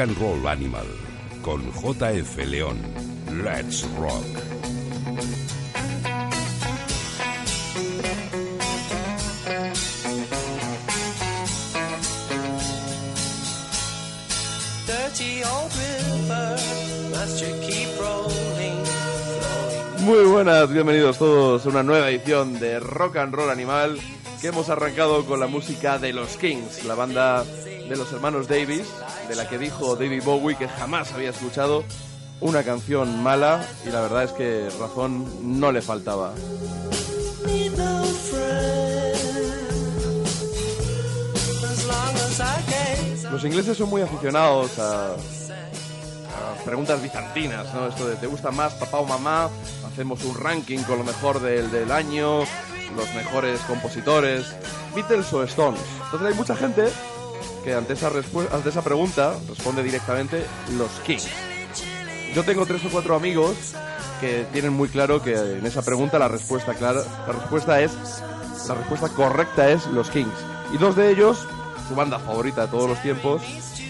And Roll Animal con JF León. Let's Rock. Bienvenidos todos a una nueva edición de Rock and Roll Animal que hemos arrancado con la música de los Kings, la banda de los hermanos Davis, de la que dijo David Bowie que jamás había escuchado una canción mala y la verdad es que razón no le faltaba. Los ingleses son muy aficionados a preguntas bizantinas, ¿no? Esto de ¿te gusta más papá o mamá? Hacemos un ranking con lo mejor del, del año, los mejores compositores, Beatles o Stones. Entonces hay mucha gente que ante esa, ante esa pregunta responde directamente los Kings. Yo tengo tres o cuatro amigos que tienen muy claro que en esa pregunta la respuesta clara, la respuesta es la respuesta correcta es los Kings. Y dos de ellos, su banda favorita de todos los tiempos,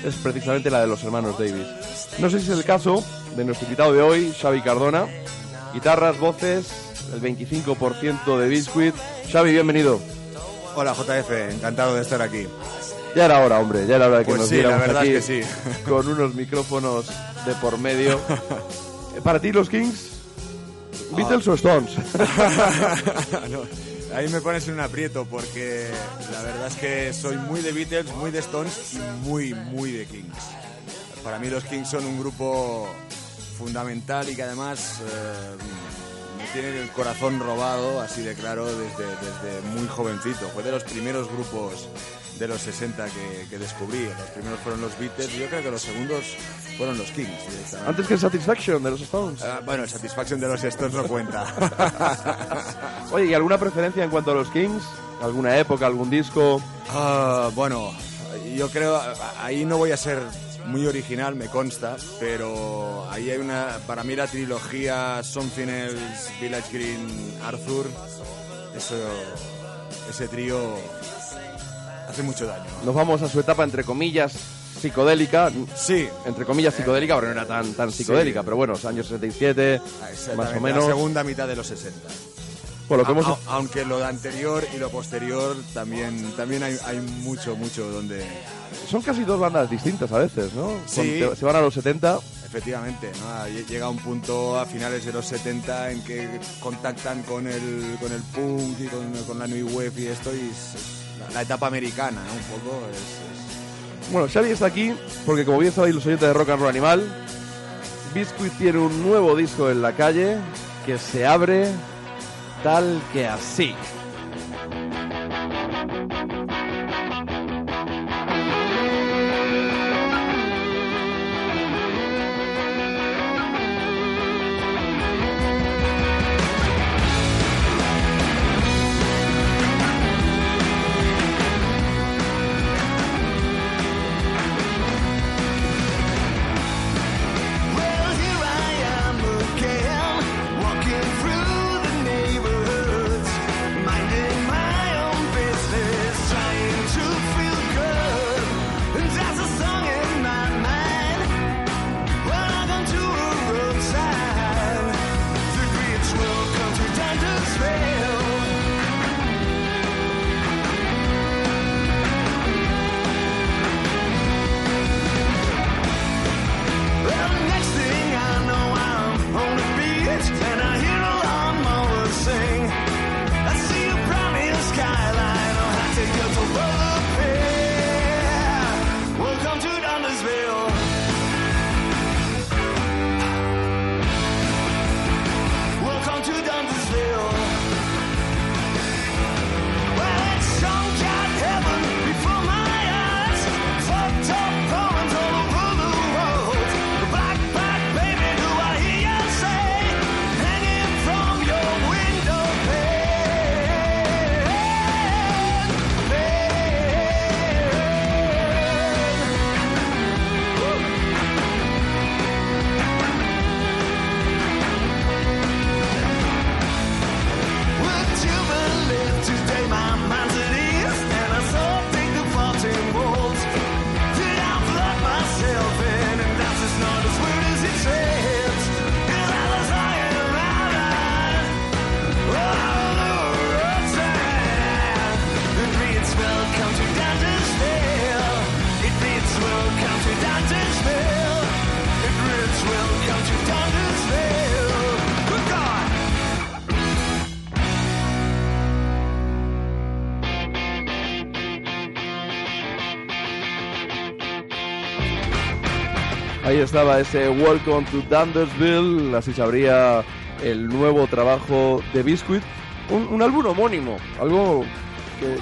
es precisamente la de los hermanos Davis. No sé si es el caso de nuestro invitado de hoy, Xavi Cardona. Guitarras, voces, el 25% de Biscuit. Xavi, bienvenido. Hola JF, encantado de estar aquí. Ya era hora, hombre, ya era hora de que Pues nos sí, la verdad aquí es que sí. con unos micrófonos de por medio. Para ti, los Kings, Beatles o Stones. No, ahí me pones en un aprieto porque la verdad es que soy muy de Beatles, muy de Stones y muy, muy de Kings. Para mí los Kings son un grupo fundamental y que además eh, me tienen el corazón robado, así de claro, desde, desde muy jovencito. Fue de los primeros grupos de los 60 que, que descubrí. Los primeros fueron los Beatles y yo creo que los segundos fueron los Kings. Antes que el Satisfaction de los Stones. Ah, bueno, el Satisfaction de los Stones no cuenta. Oye, ¿y alguna preferencia en cuanto a los Kings? ¿Alguna época, algún disco? Ah, bueno, yo creo, ahí no voy a ser muy original, me consta, pero ahí hay una, para mí la trilogía Something Else, Village Green, Arthur, eso, ese trío hace mucho daño. Nos vamos a su etapa, entre comillas, psicodélica. Sí, Entre comillas, psicodélica, porque no era tan, tan psicodélica, Sí. pero bueno, años 67, más exactamente, o menos. la segunda mitad de los 60. Por lo que hemos... A- a- aunque lo de anterior y lo posterior también, también hay, hay mucho, mucho donde... Son casi dos bandas distintas a veces, ¿no? Sí. Te- se van a los 70, Efectivamente, ¿no? Llega un punto a finales de los 70 en que contactan con el, con el punk y con, con la new wave y esto, y la, etapa americana, ¿no? Un poco es, Bueno, Xavi está aquí porque, como bien sabéis los oyentes de Rock and Roll Animal, Biscuit tiene un nuevo disco en la calle que se abre tal que así. Estaba ese Welcome to Dundersville, así se abría el nuevo trabajo de Biscuit. Un, un álbum homónimo, algo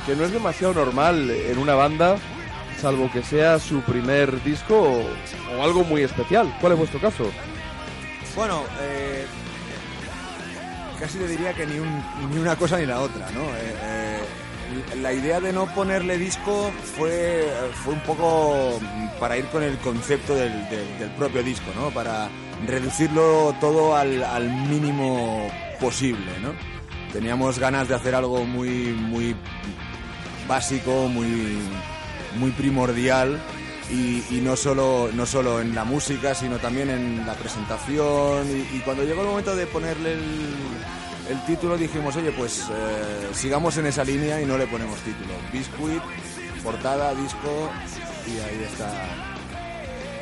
que, no es demasiado normal en una banda, salvo que sea su primer disco o, o algo muy especial. ¿Cuál es vuestro caso? Bueno, eh, casi te diría que ni, un- ni una cosa ni la otra, ¿no? Eh, eh, la idea de no ponerle disco fue, fue un poco para ir con el concepto del, del- del propio disco, ¿no? Para reducirlo todo al, al mínimo posible, ¿no? Teníamos ganas de hacer algo muy, muy básico, muy, muy primordial y, y no, solo, no solo en la música, sino también en la presentación. Y, y cuando llegó el momento de ponerle el, el título dijimos, oye, pues eh, sigamos en esa línea y no le ponemos título. Biscuit, portada, disco y ahí está.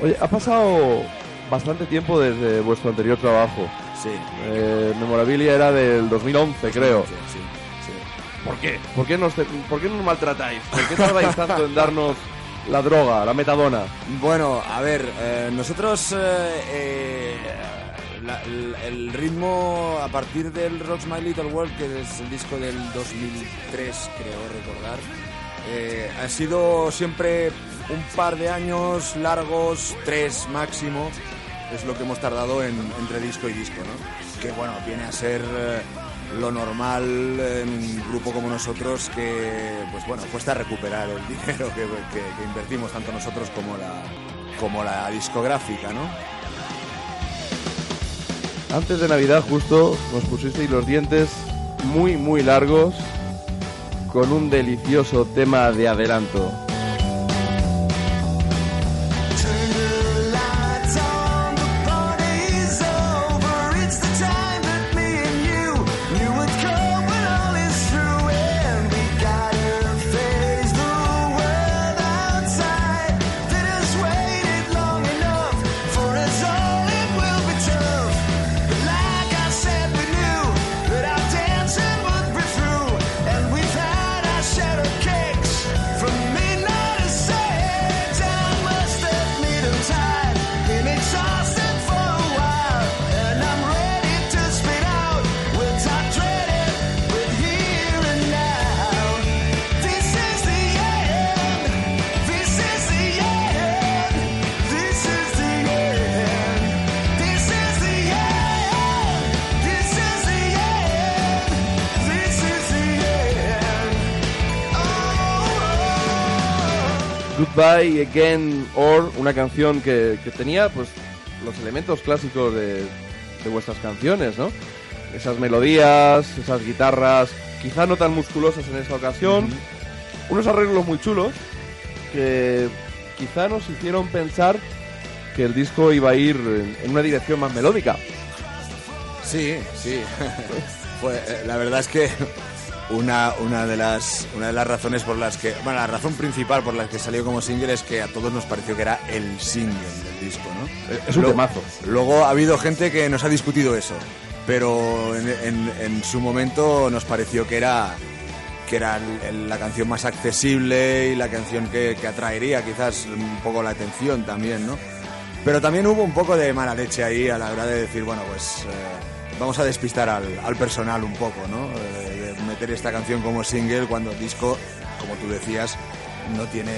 Oye, ha pasado bastante tiempo desde vuestro anterior trabajo. Sí. Eh, Memorabilia era del 2011, creo. Sí, sí, sí. ¿Por qué? ¿Por qué, nos, ¿Por qué nos maltratáis? ¿Por qué tardáis tanto en darnos la droga, la metadona? Bueno, a ver, eh, nosotros eh, eh, la- el, el ritmo a partir del Rocks My Little World, que es el disco del 2003, creo recordar, eh, ha sido siempre un par de años largos, tres máximo, es lo que hemos tardado en, entre disco y disco, ¿no? Que bueno, viene a ser eh, lo normal en un grupo como nosotros que, pues bueno, cuesta recuperar el dinero que, que- que invertimos tanto nosotros como la, como la discográfica, ¿no? Antes de Navidad justo nos pusisteis los dientes muy muy largos con un delicioso tema de adelanto. Again or una canción que, que tenía pues los elementos clásicos de, de vuestras canciones, ¿no? Esas melodías, esas guitarras, quizá no tan musculosas en esta ocasión, unos arreglos muy chulos que quizá nos hicieron pensar que el disco iba a ir en, en una dirección más melódica. Sí, sí. Pues eh, la verdad es que una, una, de las, una de las razones por las que. Bueno, la razón principal por la que salió como single es que a todos nos pareció que era el single del disco, ¿no? Es un temazo. Luego ha habido gente que nos ha discutido eso, pero en, en- en su momento nos pareció que era que era la canción más accesible y la canción que, que atraería quizás un poco la atención también, ¿no? Pero también hubo un poco de mala leche ahí a la hora de decir, bueno, pues eh, vamos a despistar al, al personal un poco, ¿no? Eh, meter esta canción como single cuando el disco, como tú decías, no tiene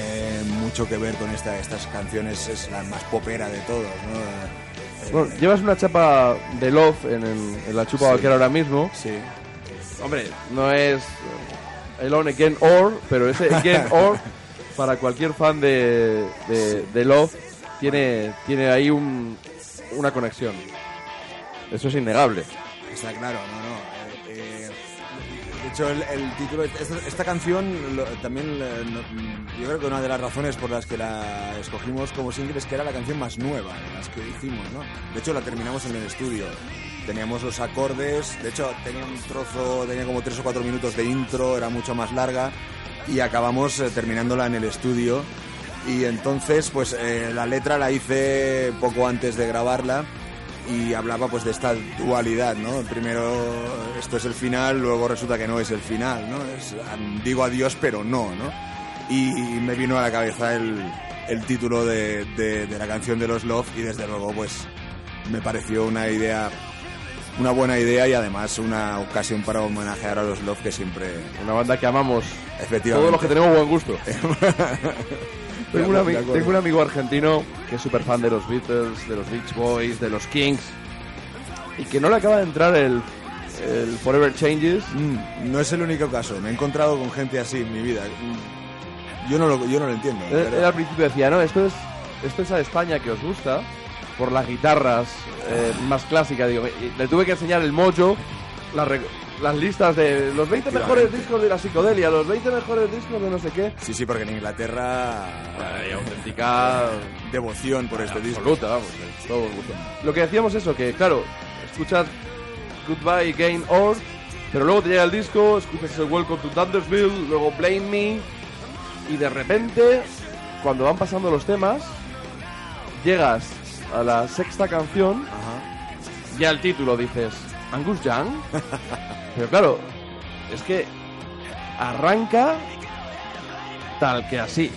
mucho que ver con esta, estas canciones, es la más popera de todos, ¿no? Eh, Bueno, llevas una chapa de Love en, el- en la chupa Sí. vaquera ahora mismo. sí. Hombre, no es el on again or, pero ese again or para cualquier fan de, de, de Love tiene, tiene ahí un, una conexión. Eso es innegable. Está claro, no, no. De hecho, el, título, esta, esta canción también, eh, yo creo que una de las razones por las que la escogimos como single es que era la canción más nueva de las que hicimos, ¿no? De hecho, la terminamos en el estudio. Teníamos los acordes, de hecho, tenía un trozo, tenía como tres o cuatro minutos de intro, era mucho más larga y acabamos eh, terminándola en el estudio. Y entonces, pues eh, la letra la hice poco antes de grabarla y hablaba pues de esta dualidad, ¿no? Primero esto es el final, luego resulta que no es el final, ¿no? Es, digo adiós pero no, ¿no? Y me vino a la cabeza el, el título de, de- de la canción de los Love y desde luego pues me pareció una idea, una buena idea y además una ocasión para homenajear a los Love que siempre, Una banda que amamos efectivamente. todos los que tenemos buen gusto. tengo, un De ami- acuerdo. tengo un amigo argentino que es súper fan de los Beatles, de los Beach Boys, de los Kings y que no le acaba de entrar el, el Forever Changes. Mm, no es el único caso, me he encontrado con gente así en mi vida. Mm, Yo no lo, yo no lo entiendo. Él, pero- él al principio decía, no, esto es, esto es a España que os gusta, por las guitarras eh, más clásicas. Digo, y le tuve que enseñar el mojo, re- las listas de los 20 mejores discos de la psicodelia, los 20 mejores discos de no sé qué. Sí, sí, porque en Inglaterra Hay auténtica devoción por este disco. absoluta, vamos, todo gusto. Lo que decíamos eso, que claro, escuchas Goodbye Game Or, pero luego te llega el disco, escuchas el Welcome to Thundersville, luego Blame Me, y de repente, cuando van pasando los temas, llegas a la sexta canción, Ajá. ya el título dices, Angus Young. Pero claro, es que arranca tal que así.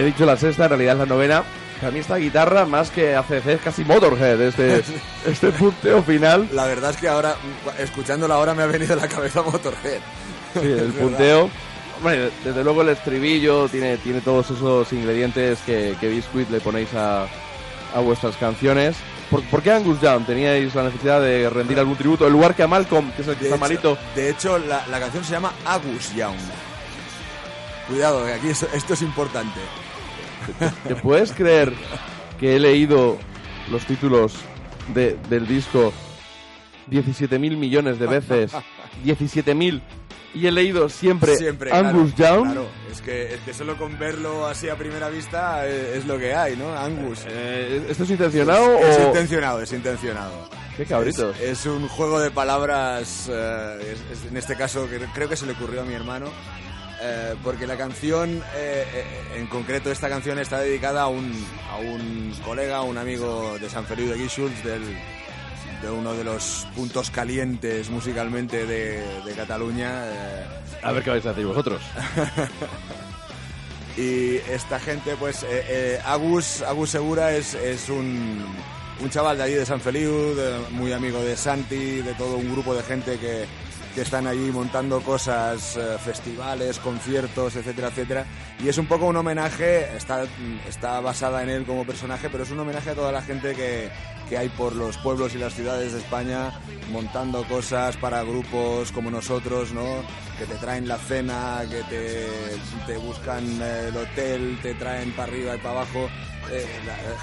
He dicho la sexta, en realidad es la novena. Para mí esta guitarra, más que ACC, es casi Motorhead, este, este punteo final. La verdad es que ahora, escuchándola ahora, me ha venido a la cabeza Motorhead. Sí, el punteo. Desde luego el estribillo tiene, tiene todos esos ingredientes que, que Biscuit le ponéis a, a vuestras canciones. ¿Por, por qué Angus Young? ¿Teníais la necesidad de rendir algún tributo? En lugar que a Malcolm, que es el que De está hecho, malito. de hecho, la, la canción se llama Agus Young. Cuidado, que aquí esto, esto es importante. ¿Te puedes creer que he leído los títulos de- del disco 17.000 millones de veces? 17.000. Y he leído siempre, Siempre. Angus claro, Young. Claro, es que, es que solo con verlo así a primera vista eh, es, lo que hay, ¿no? Angus. Eh, ¿Esto es intencionado es o...? intencionado, es intencionado. Qué cabritos. Es, es un juego de palabras, eh, es- es- en este caso que creo que se le ocurrió a mi hermano, eh, porque la canción, eh, eh, en concreto esta canción está dedicada a un, a un colega, un amigo de San Feliu de Guíxols, del de uno de los puntos calientes musicalmente de, de Cataluña. eh, A ver qué vais a decir vosotros. y esta gente, pues, eh, eh, Agus, Agus Segura es, es un, un chaval de allí de San Feliu, de- muy amigo de Santi, de todo un grupo de gente que, que están allí montando cosas, eh, festivales, conciertos, etcétera, etcétera. Y es un poco un homenaje, está, está basada en él como personaje, pero es un homenaje a toda la gente que, que hay por los pueblos y las ciudades de España montando cosas para grupos como nosotros, ¿no? Que te traen la cena, que te, buscan el hotel, te traen para arriba y para abajo. eh,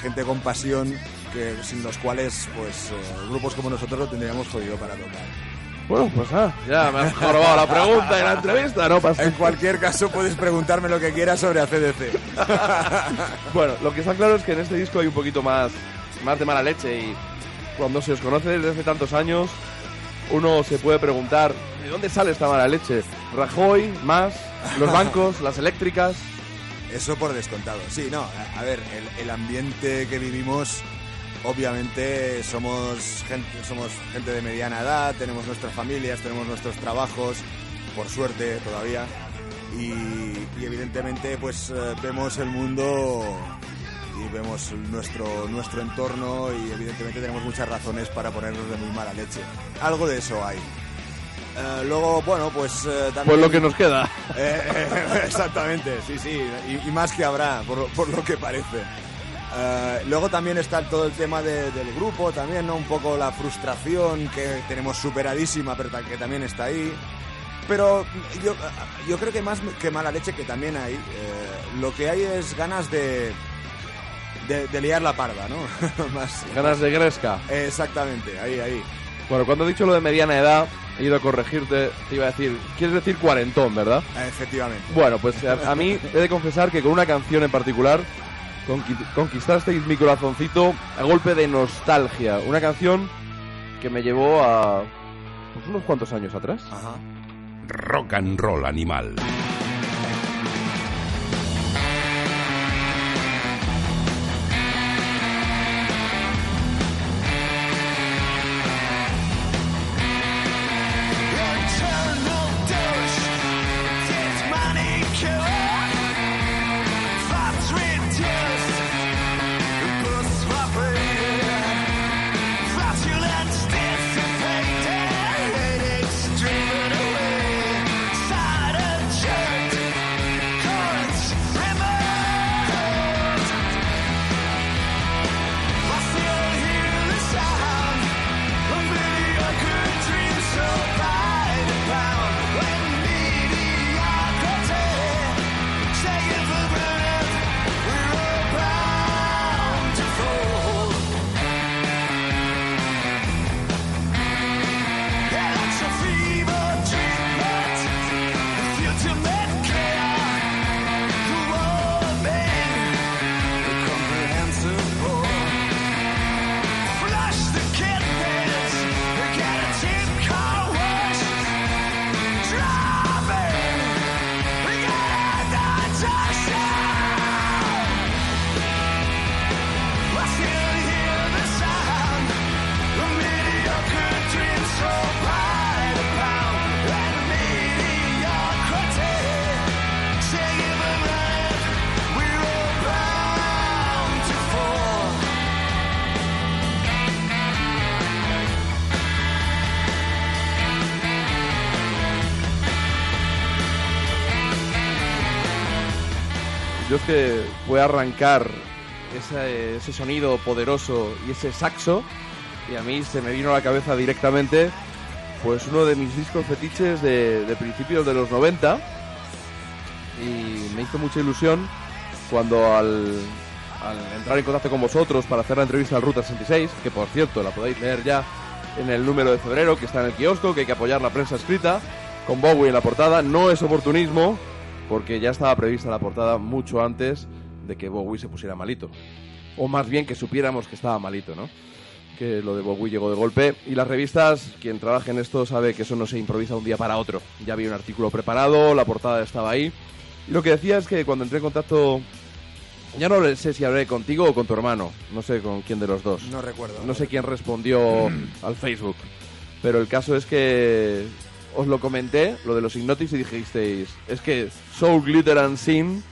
gente con pasión, que sin los cuales, pues, eh, grupos como nosotros lo tendríamos jodido para tocar. Bueno, pues ah, ya me has robado la pregunta en la entrevista, ¿no? Pasa- En cualquier caso, puedes preguntarme lo que quieras sobre ACDC. Bueno, lo que está claro es que en este disco hay un poquito más, más de mala leche y cuando se os conoce desde hace tantos años, uno se puede preguntar, ¿de dónde sale esta mala leche? ¿Rajoy? ¿Más? ¿Los bancos? ¿Las eléctricas? Eso por descontado. Sí, no, a, a ver, el, el ambiente que vivimos, obviamente somos gente, somos gente de mediana edad, tenemos nuestras familias, tenemos nuestros trabajos, por suerte todavía, y, y evidentemente pues eh, vemos el mundo y vemos nuestro, nuestro entorno y evidentemente tenemos muchas razones para ponernos de muy mala leche. Algo de eso hay. Eh, luego, bueno, pues eh, también... Pues lo que nos queda. Eh, exactamente, sí, sí, y, y más que habrá, por, por lo que parece. Eh, luego también está todo el tema de- del grupo, también, ¿no? Un poco la frustración que tenemos superadísima, pero que también está ahí. Pero yo, yo creo que más que mala leche, que también hay, eh, lo que hay es ganas de, de, de liar la parda, ¿no? más, Ganas de gresca. Exactamente, ahí, ahí. Bueno, cuando he dicho lo de mediana edad, he ido a corregirte, te iba a decir, quieres decir cuarentón, ¿verdad? Efectivamente. Bueno, pues a, a mí he de confesar que con una canción en particular conquistasteis mi corazoncito a golpe de nostalgia. Una canción que me llevó a pues, unos cuantos años atrás. Ajá. Rock and roll animal. Arrancar ese, ese sonido poderoso y ese saxo y a mí se me vino a la cabeza directamente pues uno de mis discos fetiches de, de principios de los 90 y me hizo mucha ilusión cuando al, al entrar en contacto con vosotros para hacer la entrevista al Ruta 66, que por cierto la podéis leer ya en el número de febrero que está en el kiosco, que hay que apoyar la prensa escrita, con Bowie en la portada, no es oportunismo, porque ya estaba prevista la portada mucho antes de que Bowie se pusiera malito. O más bien que supiéramos que estaba malito, ¿no? Que lo de Bowie llegó de golpe. Y las revistas, quien trabaja en esto sabe que eso no se improvisa un día para otro. Ya había un artículo preparado, la portada estaba ahí. Y lo que decía es que cuando entré en contacto, ya no sé si hablé contigo o con tu hermano, no sé con quién de los dos. No recuerdo. No sé quién respondió al Facebook. Pero el caso es que os lo comenté, lo de los Hypnotics, y dijisteis, es que Soul, Glitter and Sin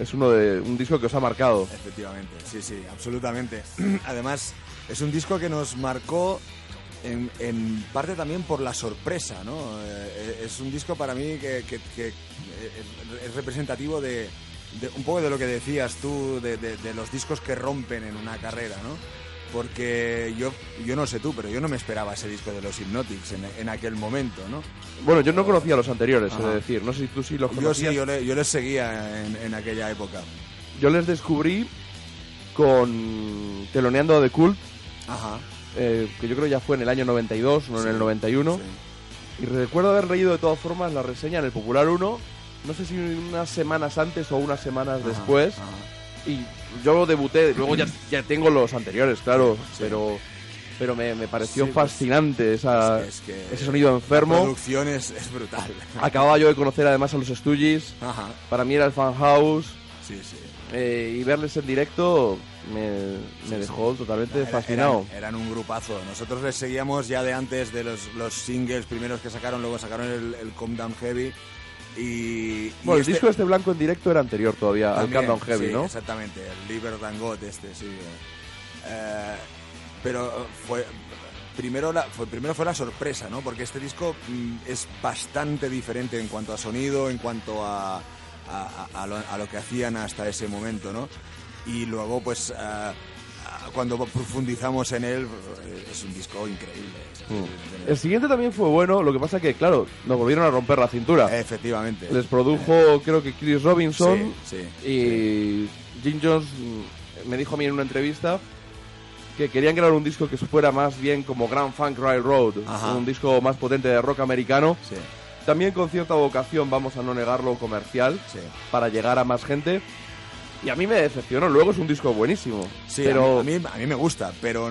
es uno de un disco que os ha marcado. Efectivamente, sí, sí, absolutamente. Además, es un disco que nos marcó en, en parte también por la sorpresa, ¿no? Eh, es un disco para mí que, que- que, eh, es representativo de, un poco de lo que decías tú, de, de- de los discos que rompen en una carrera, ¿no? Porque yo, yo no sé tú, pero yo no me esperaba ese disco de los Hypnotics en, en aquel momento, ¿no? Bueno, yo no conocía los anteriores, Ajá. de decir. No sé si tú sí los Yo conocías. sí, yo, le- yo les seguía en, en aquella época. Yo les descubrí con Teloneando de Cult, Ajá. eh, que yo creo ya fue en el año 92, no en el 91. Sí. Y recuerdo haber leído de todas formas la reseña en el Popular 1, no sé si unas semanas antes o unas semanas Ajá, después. ajá. Y yo debuté, luego ya, ya tengo los anteriores, claro, pero pero me, me pareció Sí, pues, fascinante esa, Es que- es que ese sonido La enfermo. producción es, es brutal. Acababa yo de conocer además a los Stooges, Ajá. para mí era el fan house, Sí, sí. eh, y verles en directo me, me dejó totalmente Era- fascinado. Eran, eran un grupazo. Nosotros les seguíamos ya de antes de los, los singles primeros que sacaron, luego sacaron el, el Calm Down Heavy. Y, y Bueno, este- el disco este blanco en directo era anterior todavía, también, al Countdown Heavy, sí, ¿no? Exactamente, el Liber Than God este, sí. Eh, pero fue primero la, fue, primero fue la sorpresa, ¿no? Porque este disco mm, es bastante diferente en cuanto a sonido, en cuanto a, a, a- a lo, que hacían hasta ese momento, ¿no? Y luego, pues, cuando profundizamos en él, eh, es un disco increíble. Mm. El siguiente también fue bueno, lo que pasa que, claro, nos volvieron a romper la cintura. Efectivamente. Les produjo, creo que Chris Robinson Sí, sí, y Jim Jones me dijo a mí en una entrevista que querían crear un disco que fuera más bien como Grand Funk Railroad, Ajá. un disco más potente de rock americano, sí, también con cierta vocación, vamos a no negarlo, comercial, sí. para llegar a más gente. Y a mí me decepcionó, luego es un disco buenísimo. Sí, pero a, mí, a, mí, a mí me gusta, pero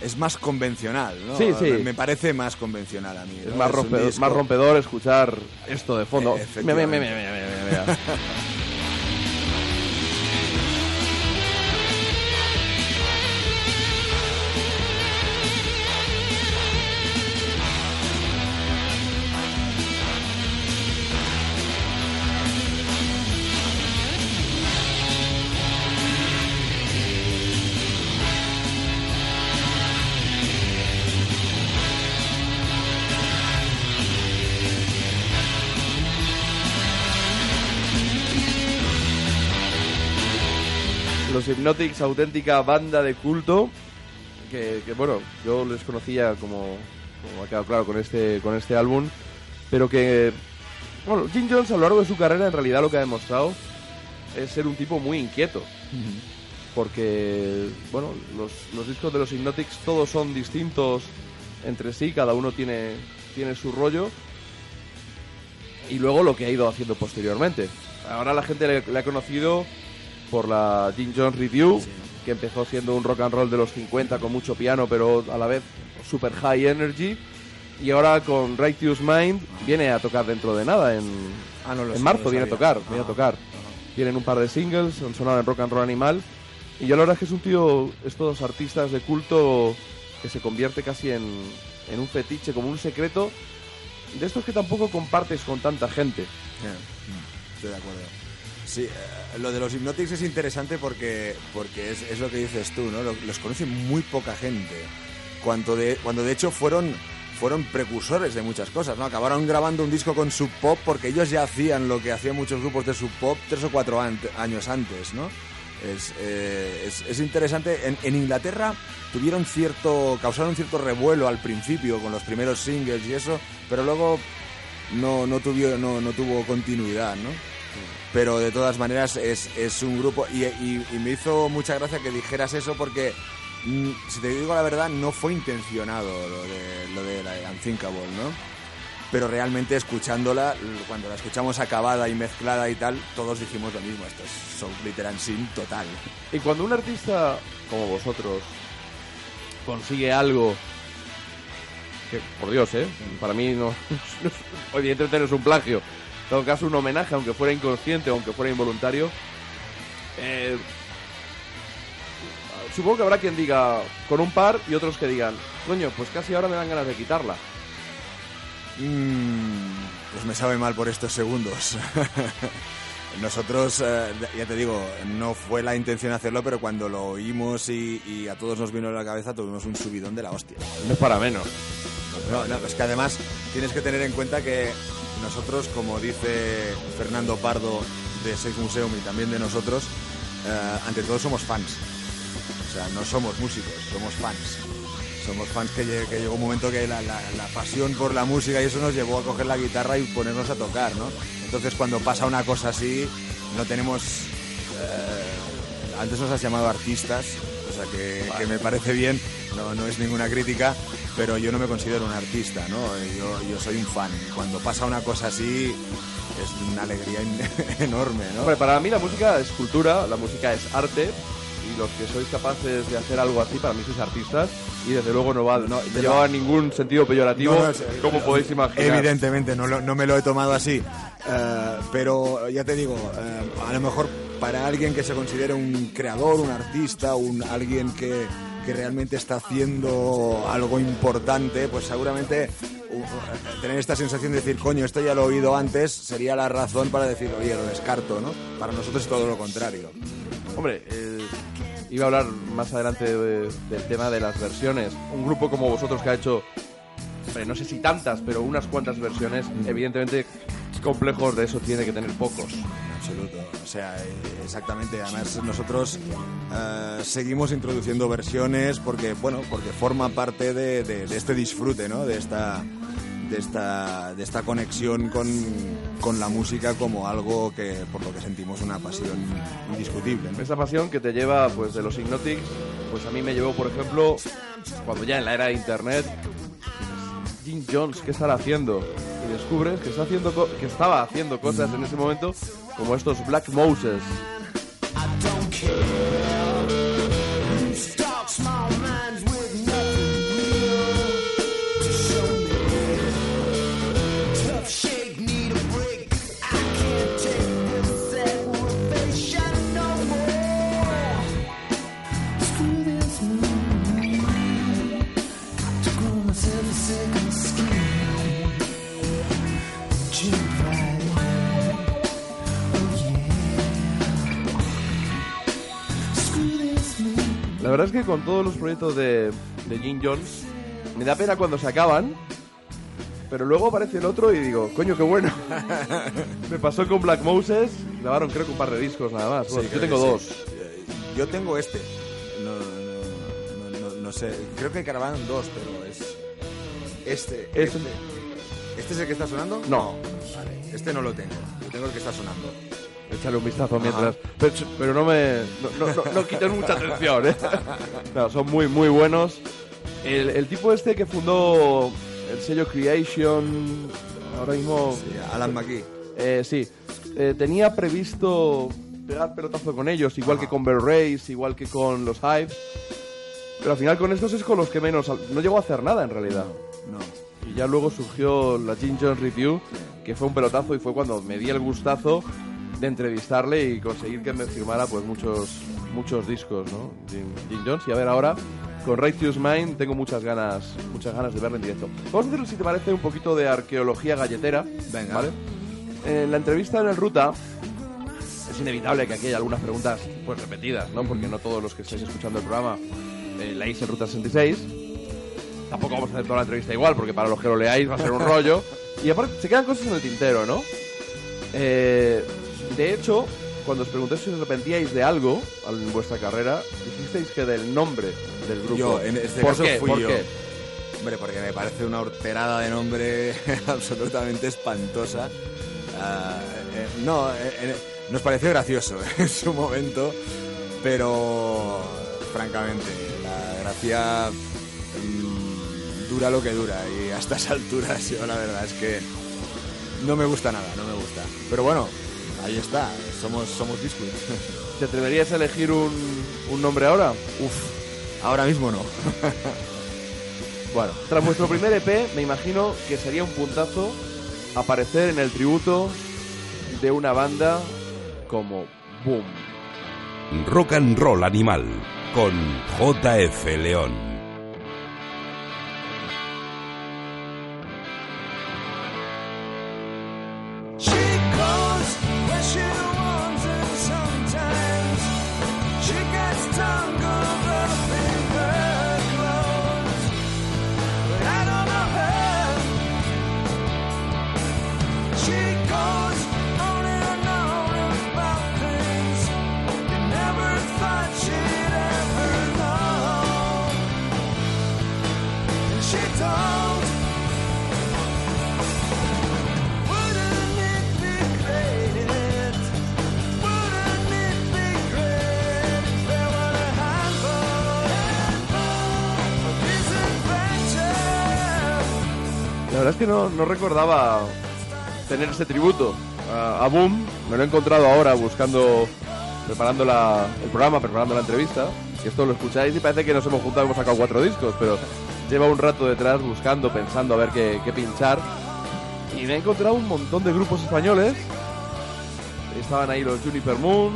es más convencional, ¿no? Sí, sí. Me, parece más convencional a mí. es más, un rompe- disco- más rompedor escuchar esto de fondo. Eh, mira, Hypnotics, auténtica banda de culto, que, que, bueno, yo les conocía como, como ha quedado claro con este, con este álbum, pero que, bueno, Jim Jones a lo largo de su carrera en realidad lo que ha demostrado es ser un tipo muy inquieto, porque, bueno, los, los discos de los Hypnotics todos son distintos entre sí, cada uno tiene, tiene su rollo, y luego lo que ha ido haciendo posteriormente. Ahora la gente le, le ha conocido por la Jim Jones Review, que empezó siendo un rock and roll de los 50 con mucho piano, pero a la vez super high energy. Y ahora con Righteous Mind viene a tocar dentro de nada, en, Ah, no en marzo viene a tocar, viene a Ajá, tocar. Tienen un par de singles, han sonado en Rock and Roll Animal. Y yo la verdad es que es un tío, estos artistas de culto que se convierte casi en, en un fetiche, como un secreto, de estos que tampoco compartes con tanta gente. Yeah, Estoy de acuerdo. Sí, eh, lo de los Hypnotics es interesante porque, porque es, es lo que dices tú, ¿no? Lo- Los conoce muy poca gente. Cuando de, cuando de hecho fueron, fueron precursores de muchas cosas, ¿no? Acabaron grabando un disco con Sub Pop porque ellos ya hacían lo que hacían muchos grupos de Sub Pop tres o cuatro an- años antes, ¿no? Es, eh, es, es interesante. En, en Inglaterra tuvieron cierto, causaron cierto revuelo al principio con los primeros singles y eso, pero luego no, no, tuvo, no, no tuvo continuidad, ¿no? Pero de todas maneras es, es un grupo y, y- y me hizo mucha gracia que dijeras eso porque, mm, si te digo la verdad, no fue intencionado lo de, lo de la Unthinkable, ¿no? Pero realmente escuchándola, cuando la escuchamos acabada y mezclada y tal, todos dijimos lo mismo, esto es Soul Glitter Sin total. Y cuando un artista como vosotros consigue algo que, por Dios, ¿eh? Para mí no, evidentemente no es un plagio. En todo caso, un homenaje, aunque fuera inconsciente, aunque fuera involuntario. eh, supongo que habrá quien diga con un par y otros que digan, coño, pues casi ahora me dan ganas de quitarla. Mm, pues me sabe mal por estos segundos. nosotros, eh, ya te digo, no fue la intención hacerlo, pero cuando lo oímos y, y a todos nos vino a la cabeza, tuvimos un subidón de la hostia. No es para menos. No, no, es que además tienes que tener en cuenta que nosotros, como dice Fernando Pardo de Sex Museum y también de nosotros, eh, ante todo somos fans. O sea, no somos músicos, somos fans. Somos fans que, que llegó un momento que la pasión por la música y eso nos llevó a coger la guitarra y ponernos a tocar, ¿no? Entonces cuando pasa una cosa así, no tenemos... eh, antes nos has llamado artistas, que, que me parece bien, no, no es ninguna crítica, pero yo no me considero un artista, ¿no? Yo, yo soy un fan. Cuando pasa una cosa así, es una alegría en- enorme, ¿no? Hombre, para mí la música es cultura, la música es arte y los que sois capaces de hacer algo así, para mí sois artistas y desde luego no va no, pero- lleva ningún sentido peyorativo, No, no, es- como podéis imaginar. Evidentemente, no, lo- no me lo he tomado así. Eh, pero ya te digo, eh, a lo mejor para alguien que se considere un creador, un artista, un, alguien que, que realmente está haciendo algo importante, pues seguramente uh, tener esta sensación de decir, coño, esto ya lo he oído antes, sería la razón para decir, oye, lo descarto, ¿no? Para nosotros es todo lo contrario. Hombre, eh, iba a hablar más adelante de- del tema de las versiones. Un grupo como vosotros que ha hecho, hombre, no sé si tantas, pero unas cuantas versiones, evidentemente complejos de eso tiene que tener pocos. En absoluto. O sea, eh, exactamente. Además, nosotros eh, seguimos introduciendo versiones porque, bueno, porque forma parte de, de- de este disfrute, ¿no? De esta, de esta, de esta conexión con, con la música como algo que, por lo que sentimos una pasión indiscutible. ¿no? Esa pasión que te lleva pues de los Hypnotics, pues a mí me llevó, por ejemplo, cuando ya en la era de internet, Jim Jones, ¿qué estará haciendo? Y descubres que, está haciendo que estaba haciendo cosas en ese momento como estos Black Moses. Verdad es que con todos los proyectos de, de Jim Jones, me da pena cuando se acaban, pero luego aparece el otro y digo, coño, qué bueno. me pasó con Black Moses, grabaron creo que un par de discos nada más. Bueno, yo creo tengo dos. sí. Yo tengo este. No, no, no, no- no sé. Creo que grabaron dos, pero es. Este. Es- Este. ¿Este es el que está sonando? No. Vale. Este no lo tengo. Yo tengo el que está sonando. Échale un vistazo mientras. Pero, pero no me. No, no, no, no quiten mucha atención, ¿eh? No, son muy, muy buenos. El, el tipo este que fundó el sello Creation. Ahora mismo. Sí, Alan McGee. Eh, sí. Eh, tenía previsto pegar pelotazo con ellos, igual que con Bell Race, igual que con los Hives. Pero al final con estos es con los que menos. No llegó a hacer nada en realidad. No. Y ya luego surgió la Jim Jones Review, que fue un pelotazo y fue cuando me di el gustazo de entrevistarle y conseguir que me firmara pues muchos muchos discos, ¿no? Jim, Jim Jones. Y a ver ahora, con Righteous Mind tengo muchas ganas, muchas ganas de verlo en directo. Vamos a hacer, si te parece, un poquito de arqueología galletera. Venga. ¿vale? En la entrevista en el Ruta, es inevitable que aquí haya algunas preguntas pues repetidas, ¿no? Porque no todos los que estáis escuchando el programa eh, leéis el Ruta 66. Tampoco vamos a hacer toda la entrevista igual, porque para los que lo leáis va a ser un rollo. Y aparte, se quedan cosas en el tintero, ¿no? Eh, de hecho, cuando os pregunté si os arrepentíais de algo en vuestra carrera, dijisteis que del nombre del grupo. Yo, en este ¿Por caso qué? fui ¿Por yo. qué? Hombre, porque me parece una horterada de nombre absolutamente espantosa. Ah, eh, no, eh, eh, nos pareció gracioso en su momento, pero francamente, la gracia mm, dura lo que dura y a estas alturas yo la verdad es que no me gusta nada, no me gusta. Pero bueno, ahí está, somos, somos Discord. ¿Te atreverías a elegir un, un nombre ahora? Uf, ahora mismo no. Bueno, tras vuestro primer EP, me imagino que sería un puntazo aparecer en el tributo de una banda como Boom. Rock and Roll Animal con JF León. No, recordaba tener ese tributo a, Boom. Me lo he encontrado ahora buscando, preparando la- el programa, preparando la entrevista. Que esto lo escucháis y parece que nos hemos juntado hemos sacado cuatro discos, pero lleva un rato detrás buscando, pensando a ver qué, pinchar. Y me he encontrado un montón de grupos españoles. Estaban ahí los Juniper Moon,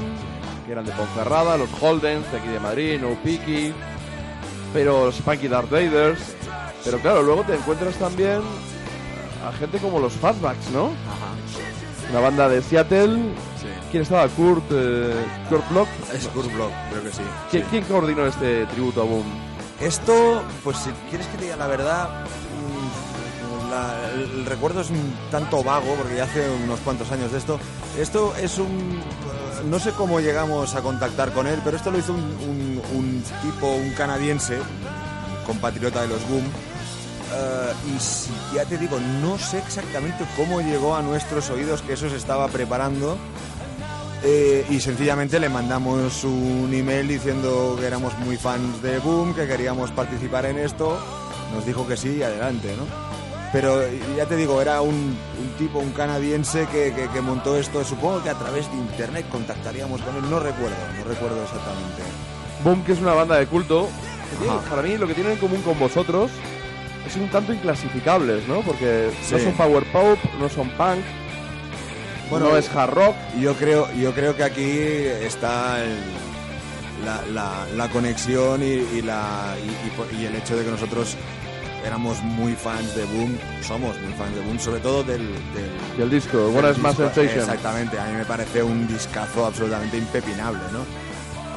que eran de Ponferrada, los Holdens de aquí de Madrid, No Picky, pero los Spunky Darth Vaders. Pero claro, luego te encuentras también a gente como los Fatbacks, ¿no? Una banda de Seattle. Sí. ¿Quién estaba? Kurt, eh, Kurt Block. Es Kurt Block, creo que sí. ¿Qui- Sí. ¿Quién coordinó este tributo a Boom? Esto, pues si quieres que te diga la verdad, mm, la- el, el recuerdo es un tanto vago, porque ya hace unos cuantos años de esto. Esto es un... eh, No sé cómo llegamos a contactar con él, pero esto lo hizo un, un- un tipo, un canadiense, compatriota de los Boom. Eh, y si ya te digo, no sé exactamente cómo llegó a nuestros oídos que eso se estaba preparando. Eh, y sencillamente le mandamos un email diciendo que éramos muy fans de Boom, que queríamos participar en esto. Nos dijo que sí y adelante, ¿no? Pero eh, ya te digo, era un, un tipo, un canadiense que, que- que montó esto. Supongo que a través de internet contactaríamos con él. No recuerdo, no recuerdo exactamente. Boom, que es una banda de culto. que tiene- para mí lo que tienen en común con vosotros es un tanto inclasificables, ¿no? Porque no son power pop, no son punk, Bueno, no es hard rock. Yo creo, yo creo que aquí está el- la, la- la conexión y, y la, y, y el hecho de que nosotros éramos muy fans de Boom, somos muy fans de Boom, sobre todo del, del, disco, del What is disco. Sensation. Exactamente, a mí me parece un discazo absolutamente impepinable, ¿no?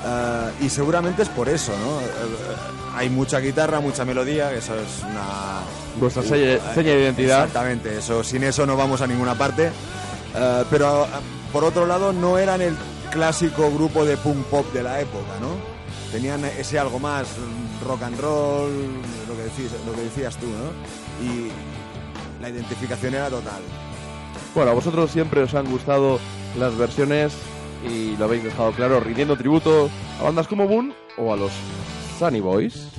Ah, y seguramente es por eso, ¿no? Eh, eh, hay mucha guitarra, mucha melodía, eso es una... Vuestra seña- seña de identidad. Exactamente, eso, sin eso no vamos a ninguna parte. Eh, pero ah, por otro lado no eran el clásico grupo de punk pop de la época, ¿no? Tenían ese algo más mm, rock and roll, lo que decías, lo que decías tú, ¿no? Y la identificación era total. Bueno, a vosotros siempre os han gustado las versiones y lo habéis dejado claro, rindiendo tributo a bandas como Boom o a los Sunny Boys.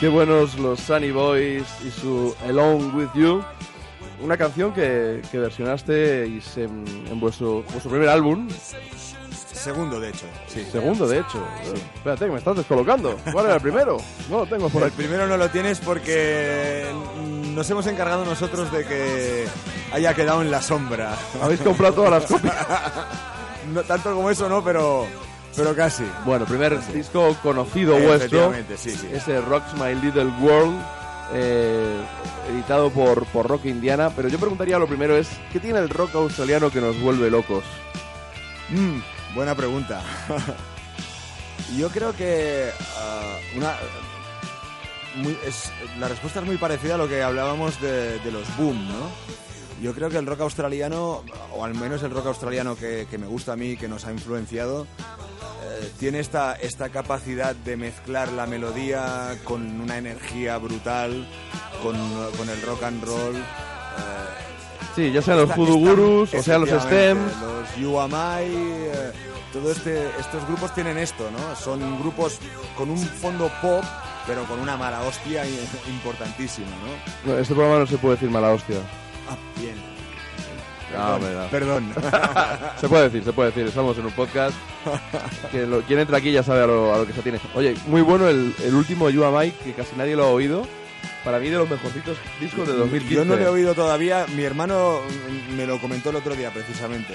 Qué buenos los Sunny Boys y su Alone With You. Una canción que, que versionasteis en, en vuestro, vuestro primer álbum, Segundo, de hecho, sí. segundo de hecho. Eh, Espérate, que me estás descolocando. ¿Cuál era el primero? No lo tengo por El aquí. primero no lo tienes porque nos hemos encargado nosotros de que haya quedado en la sombra. Habéis comprado todas las copias. No, tanto como eso no, pero, pero casi. Bueno, primer disco conocido vuestro. Efectivamente, sí, sí. Ese Rocks My Little World, eh, editado por, por Rock Indiana. Pero yo preguntaría lo primero es, ¿qué tiene el rock australiano que nos vuelve locos? Mm, buena pregunta. Yo creo que ah, una muy- es- la respuesta es muy parecida a lo que hablábamos de, de los boom, ¿no? Yo creo que el rock australiano, o al menos el rock australiano que, que me gusta a mí, que nos ha influenciado, eh, tiene esta, esta capacidad de mezclar la melodía con una energía brutal, con, con el rock and roll. eh, Sí, ya sean los Voodoo Gurus o sean los Stems. Los You Am I, eh, todo este, estos grupos tienen esto, ¿no? Son grupos con un fondo pop, pero con una mala hostia importantísima, ¿no? No, este programa no se puede decir mala hostia. Ah, bien. Ah, Perdón. no. Perdón. Se puede decir, se puede decir. Estamos en un podcast. Que lo- quien entra aquí ya sabe a lo, a lo que se tiene. Oye, muy bueno el, el último You Am I, que casi nadie lo ha oído. Para mí de los mejorcitos discos de 2015. Yo no lo he oído todavía. Mi hermano me lo comentó el otro día, precisamente.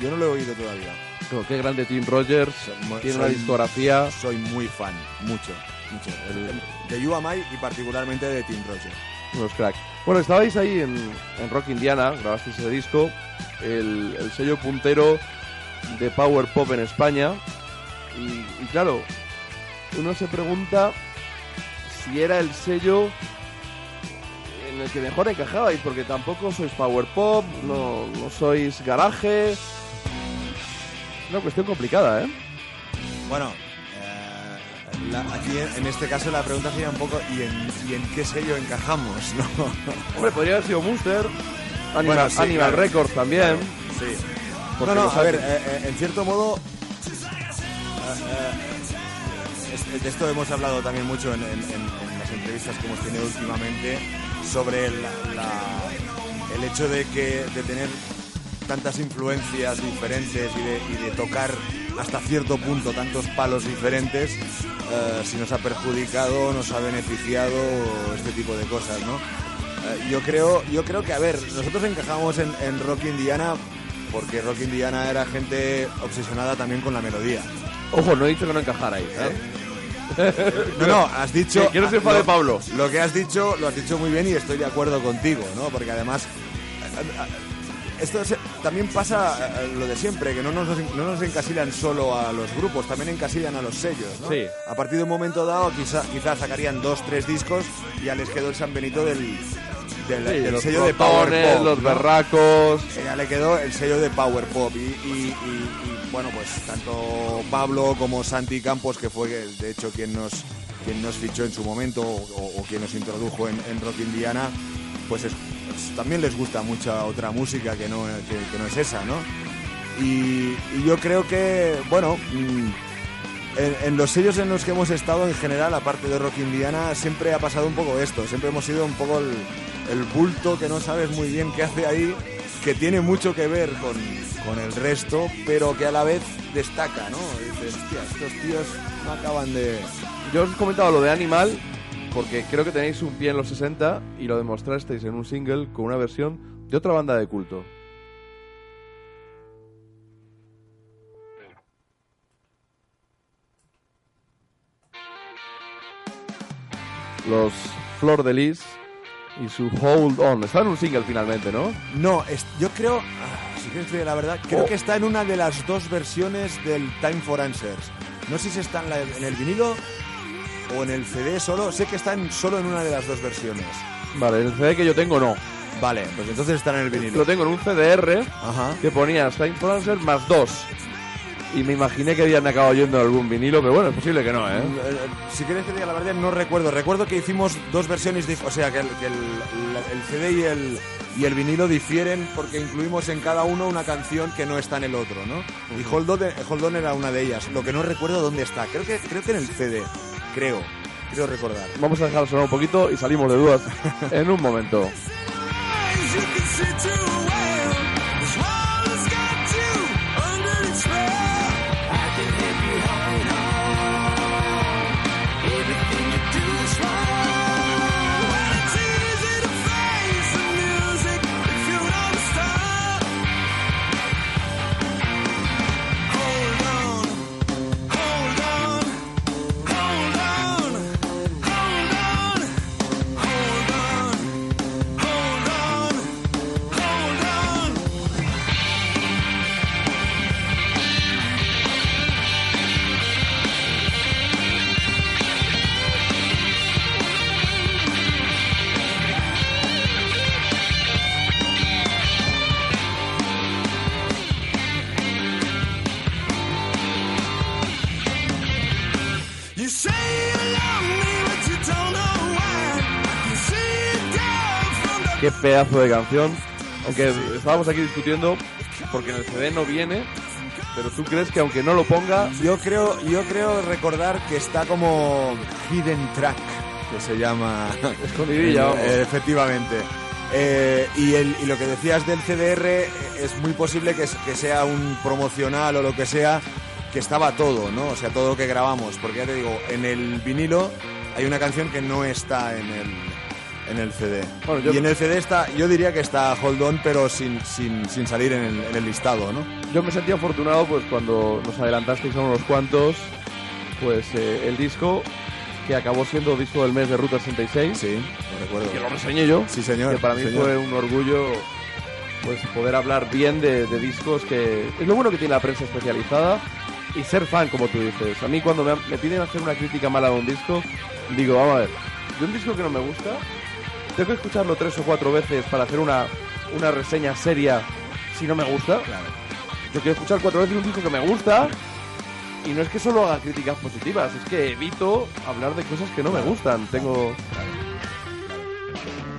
Yo no lo he oído todavía. Oh, qué grande Tim Rogers. Soy- Tiene una discografía. Soy muy fan, mucho, mucho. El- de You Am I y particularmente de Tim Rogers. Unos cracks. Bueno, estabais ahí en, en Rock Indiana, grabasteis ese disco, el, el sello puntero de Power Pop en España. Y, claro, uno se pregunta si era el sello en el que mejor encajabais, porque tampoco sois Power Pop, no, no sois garaje. Es una cuestión complicada, ¿eh? Bueno, la- aquí en, este caso la pregunta sería un poco ¿y en, y en qué sello encajamos? ¿no? Hombre, podría haber sido Monster, Animal, Bueno, sí, Animal claro. Records también. Sí. No, no, a ver, eh, eh, en cierto modo, eh, de esto hemos hablado también mucho en, en- en- en las entrevistas que hemos tenido últimamente sobre la- la- el hecho de que de tener tantas influencias diferentes y de, y de tocar hasta cierto punto tantos palos diferentes, eh, si nos ha perjudicado, nos ha beneficiado este tipo de cosas, ¿no? Eh, yo creo, yo creo que a ver, nosotros encajamos en, en Rock Indiana porque Rock Indiana era gente obsesionada también con la melodía. Ojo, no he dicho que no encajarais, ¿eh? No, no, has dicho. Que- que no se enfade lo- Pablo. Lo que has dicho, lo has dicho muy bien y estoy de acuerdo contigo, ¿no? Porque además. Eh, eh, Esto se- también pasa eh, lo de siempre, que no nos, no nos encasillan solo a los grupos, también encasillan a los sellos, ¿no? Sí. A partir de un momento dado, quizá, quizás sacarían dos, tres discos y ya les quedó el San Benito del, del, Sí, del los sello de Power Pop, los ¿no? berracos. Eh, Ya le quedó el sello de Power Pop y, y- y- y, bueno pues tanto Pablo como Santi Campos que fue de hecho quien nos quien nos fichó en su momento o, o quien nos introdujo en, en Rock Indiana pues, es- pues también les gusta mucha otra música que no que, no es esa no y, yo creo que bueno mm, en, los sellos en los que hemos estado en general, aparte de Rock Indiana, siempre ha pasado un poco esto. Siempre hemos sido un poco el, el bulto que no sabes muy bien qué hace ahí, que tiene mucho que ver con, con el resto, pero que a la vez destaca, ¿no? Dices, hostia, estos tíos no acaban de... Yo os he comentado lo de Animal porque creo que tenéis un pie en los 60 y lo demostrasteis en un single con una versión de otra banda de culto. Los Flor de Lis y su Hold On. Está en un single finalmente, ¿no? No, es- yo creo, ah, si quieres decir la verdad, creo Oh. que está en una de las dos versiones del Time for Answers. No sé si está en, la- en el vinilo o en el CD solo, sé que está en- solo en una de las dos versiones. Vale, el CD que yo tengo no. Vale, pues entonces está en el vinilo. Lo tengo en un CDR Ajá. que ponía Time for Answer más dos. Y me imaginé que habían acabado yendo algún vinilo, pero bueno, es posible que no, ¿eh? Eh, Si quieres que diga la verdad, no recuerdo. Recuerdo que hicimos dos versiones, dif- o sea, que el, que el- la- el CD y el, y el vinilo difieren porque incluimos en cada uno una canción que no está en el otro, ¿no? Y Hold On, Hold On era una de ellas. Lo que no recuerdo dónde está. Creo que, creo que en el CD. Creo. Creo recordar. Vamos a dejar sonar un poquito y salimos de dudas en un momento. Pedazo de canción. Aunque estábamos aquí discutiendo, porque en el CD no viene, pero tú crees que aunque no lo ponga, Yo creo, yo creo recordar que está como hidden track, que se llama. Escondidilla, vamos. Efectivamente. Eh, y, el- y lo que decías del CDR eh, es muy posible que, que sea un promocional o lo que sea, que estaba todo, ¿no? O sea, todo lo que grabamos. Porque ya te digo, en el vinilo hay una canción que no está en el, en el CD. Bueno, yo- Y en el CD está, yo diría que está Hold On, pero sin, sin, sin salir en el, en el listado, ¿no? yo me sentí afortunado pues cuando nos adelantasteis a unos cuantos, pues eh, el disco que acabó siendo disco del mes de Ruta 66, Sí, lo recuerdo. que lo reseñé yo, Sí, señor. que para mí señor. fue un orgullo pues poder hablar bien de, de discos que es lo bueno que tiene la prensa especializada y ser fan como tú dices. A mí cuando me, me piden hacer una crítica mala de un disco, digo, vamos a ver, de un disco que no me gusta, tengo que escucharlo tres o cuatro veces para hacer una, una reseña seria si no me gusta. Yo quiero escuchar cuatro veces un disco que me gusta y no es que solo haga críticas positivas, es que evito hablar de cosas que no me gustan. Tengo...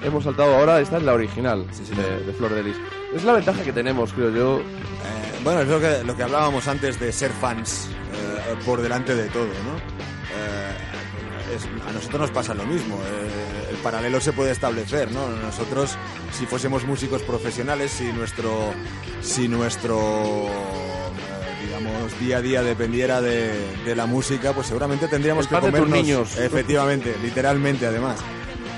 Hemos saltado ahora, esta es la original de, de Flor de Lis. Es la ventaja que tenemos, creo yo. Eh, bueno, es lo que, lo que hablábamos antes de ser fans eh, por delante de todo, ¿no? Eh, es- a nosotros nos pasa lo mismo. eh, paralelo se puede establecer, ¿no? Nosotros, si fuésemos músicos profesionales, si nuestro, si nuestro, eh, digamos, día a día dependiera de, de la música, pues seguramente tendríamos que comernos, niños. efectivamente, literalmente, además.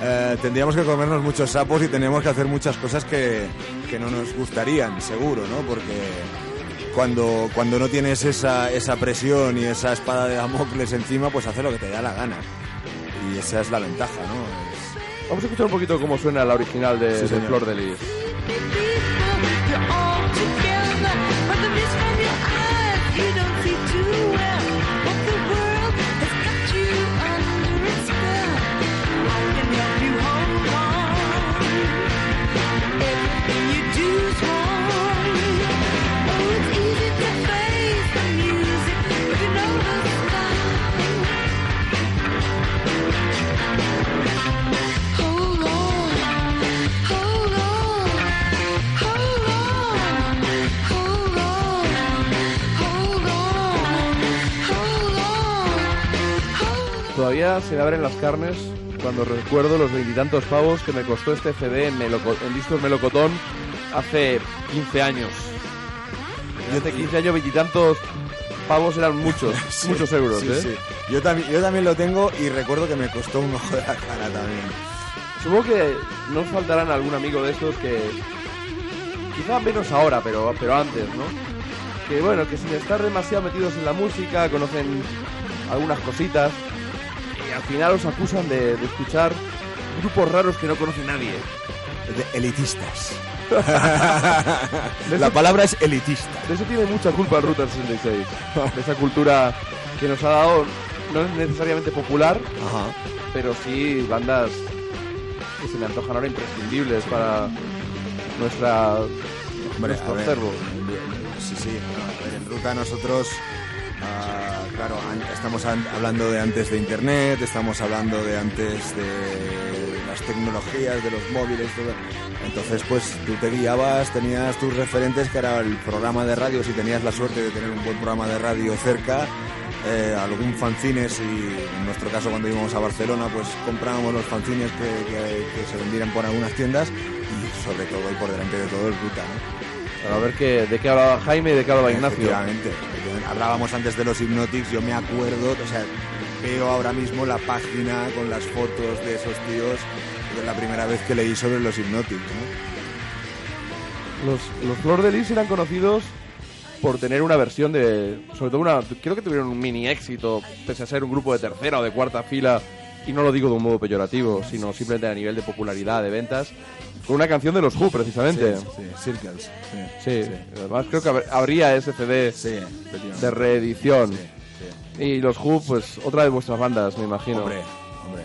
Eh, tendríamos que comernos muchos sapos y tendríamos que hacer muchas cosas que, que no nos gustarían, seguro, ¿no? Porque cuando, cuando no tienes esa, esa presión y esa espada de Damocles encima, pues hace lo que te da la gana. Y esa es la ventaja, ¿no? Vamos a escuchar un poquito cómo suena la original de, Sí, de señor. Flor de Lis. Todavía se me abren las carnes cuando recuerdo los veintitantos pavos que me costó este CD en, Meloco- en discos Melocotón hace 15 años. Y hace 15 años veintitantos pavos eran muchos, Sí, muchos euros, sí, ¿eh? sí. Yo, también, yo también lo tengo y recuerdo que me costó un ojo de la cara también. Supongo que no faltarán algún amigo de estos que. Quizá menos ahora, pero, pero antes, ¿no? Que bueno, que sin estar demasiado metidos en la música, conocen algunas cositas y al final os acusan de, de escuchar grupos raros que no conoce nadie. De elitistas. La palabra es elitista. De eso tiene mucha culpa el Ruta 66. De esa cultura que nos ha dado, no es necesariamente popular, Ajá. pero sí bandas que se me antojan ahora imprescindibles para nuestra Hombre, nuestro ver. Sí, sí. a ver, en ruta nosotros, ah, claro, estamos an- hablando de antes de Internet, estamos hablando de antes de las tecnologías, de los móviles, todo. Entonces, pues tú te guiabas, tenías tus referentes, que era el programa de radio, si tenías la suerte de tener un buen programa de radio cerca, eh, algún fanzines y en nuestro caso cuando íbamos a Barcelona pues comprábamos los fanzines que, se vendieran por algunas tiendas y sobre todo y por delante de todo el ruta, ¿no? Para ver qué, de qué hablaba Jaime y de qué hablaba Ignacio. Efectivamente. Hablábamos antes de los Hypnotics, yo me acuerdo, o sea, veo ahora mismo la página con las fotos de esos tíos de la primera vez que leí sobre los Hypnotics, ¿no? Los, los Flor de Lis eran conocidos por tener una versión de. Sobre todo una. Creo que tuvieron un mini éxito, pese a ser un grupo de tercera o de cuarta fila. Y no lo digo de un modo peyorativo, sino simplemente a nivel de popularidad, de ventas. Con una canción de los Who, precisamente. Sí, Circles. Sí, además creo que hab- habría ese CD Sí, de reedición. Sí, sí. Y los Who, pues otra de vuestras bandas, me imagino. Hombre, hombre.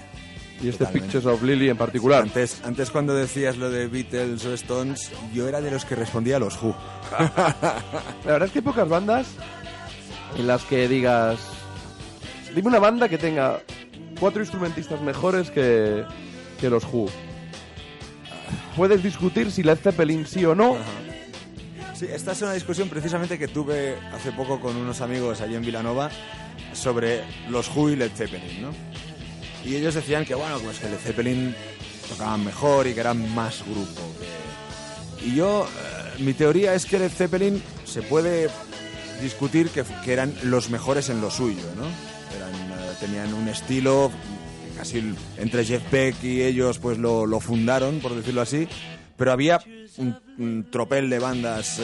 y este totalmente. Pictures of Lily en particular. Antes, antes cuando decías lo de Beatles o Stones, yo era de los que respondía a los Who. La verdad es que hay pocas bandas en las que digas Dime una banda que tenga cuatro instrumentistas mejores que, que los Who. Puedes discutir si Led Zeppelin sí o no. Sí, esta es una discusión precisamente que tuve hace poco con unos amigos allí en Vilanova sobre los Who y Led Zeppelin, ¿no? Y ellos decían que, bueno, pues que Led Zeppelin tocaban mejor y que eran más grupo. Y yo, eh, mi teoría es que Led Zeppelin se puede discutir que, que eran los mejores en lo suyo, ¿no? Eran, eh, tenían un estilo, casi entre Jeff Beck y ellos pues lo, lo fundaron, por decirlo así, pero había un, un tropel de bandas eh,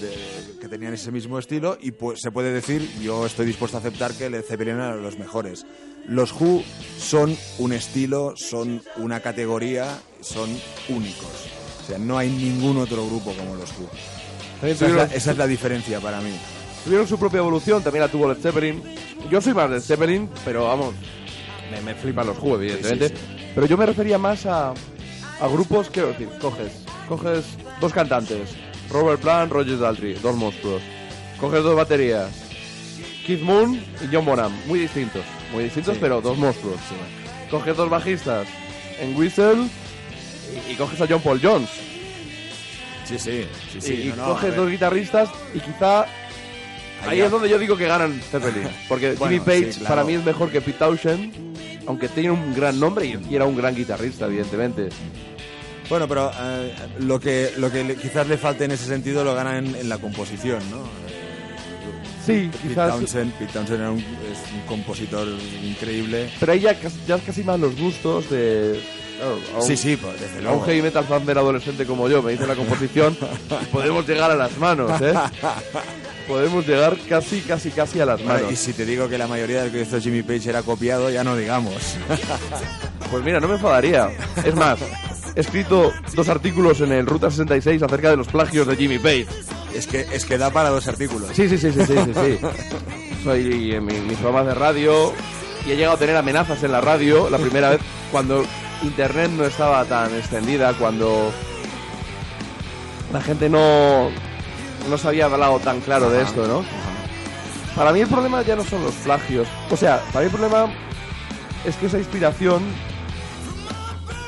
de- que tenían ese mismo estilo y pues se puede decir, yo estoy dispuesto a aceptar que Led Zeppelin eran los mejores. Los Who son un estilo, son una categoría, son únicos. O sea, no hay ningún otro grupo como los Who. También Esa es, la, tuvieron, esa es la diferencia para mí. tuvieron su propia evolución, también la tuvo Led Zeppelin. Yo soy más Led Zeppelin, pero vamos, me, me flipan los Who, evidentemente. Sí, sí, Pero yo me refería más a, a grupos, quiero decir, coges, coges dos cantantes, Robert Plant, Roger Daltrey, dos monstruos. Coges dos baterías, Keith Moon y John Bonham, muy distintos, muy distintos, pero dos monstruos. Coges dos bajistas en Whistle y, y coges a John Paul Jones. Sí, sí, sí, sí. y no, no, coges dos guitarristas y quizá Ahí es donde yo digo que ganan Zeppelin. Porque Bueno, Jimmy Page sí, claro. para mí es mejor que Pete Townshend, aunque tiene un gran nombre y, era un gran guitarrista, evidentemente. Bueno, pero eh, lo que lo que quizás le falte en ese sentido lo gana en, en la composición, ¿no? Sí, Pete quizás. Townshend, Pete Townshend era un- es un compositor increíble. Pero ahí ya, ya es casi más los gustos de. claro, a un- Sí, sí, pues, desde A luego. un heavy metal fan del adolescente como yo me dice la composición podemos llegar a las manos, ¿eh? Podemos llegar casi, casi, casi a las Bueno, manos. y si te digo que la mayoría del que hizo Jimmy Page era copiado, ya no digamos. Pues mira, no me enfadaría. Es más, he escrito dos artículos en el Ruta 66 acerca de los plagios de Jimmy Page. es que es que da para dos artículos. Sí, sí, sí, sí, sí, sí. sí. Soy en mi- mis programas de radio y he llegado a tener amenazas en la radio la primera vez cuando internet no estaba tan extendida, cuando la gente no, no se había hablado tan claro de esto, ¿no? Para mí el problema ya no son los plagios. O sea, para mí el problema es que esa inspiración,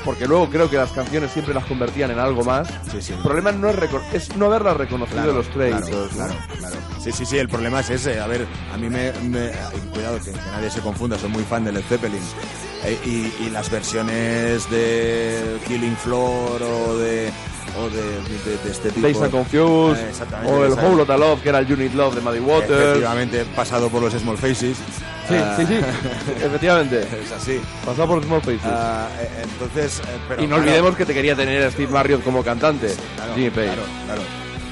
porque luego creo que las canciones siempre las convertían en algo más. Sí, sí. El problema no es, es no haberlas reconocido Claro, en los créditos. Claro, ¿no? claro, claro. Sí, sí, sí, el problema es ese. A ver, a mí me... me- cuidado, que, que nadie se confunda, soy muy fan de Led Zeppelin. Eh, y, y las versiones de Killing Floor o de... O de, de- de este tipo... Days and Confused, Eh, o el Whole Lotta Love, que era el Unit Love de Muddy Waters. Efectivamente, pasado por los Small Faces. Sí, Ah, sí, sí, efectivamente. Es así. Pasado por Small Faces. Eh, entonces... eh, pero y no claro, olvidemos que te quería tener a Steve Marriott como cantante, Claro, Jimmy Page. Claro, claro.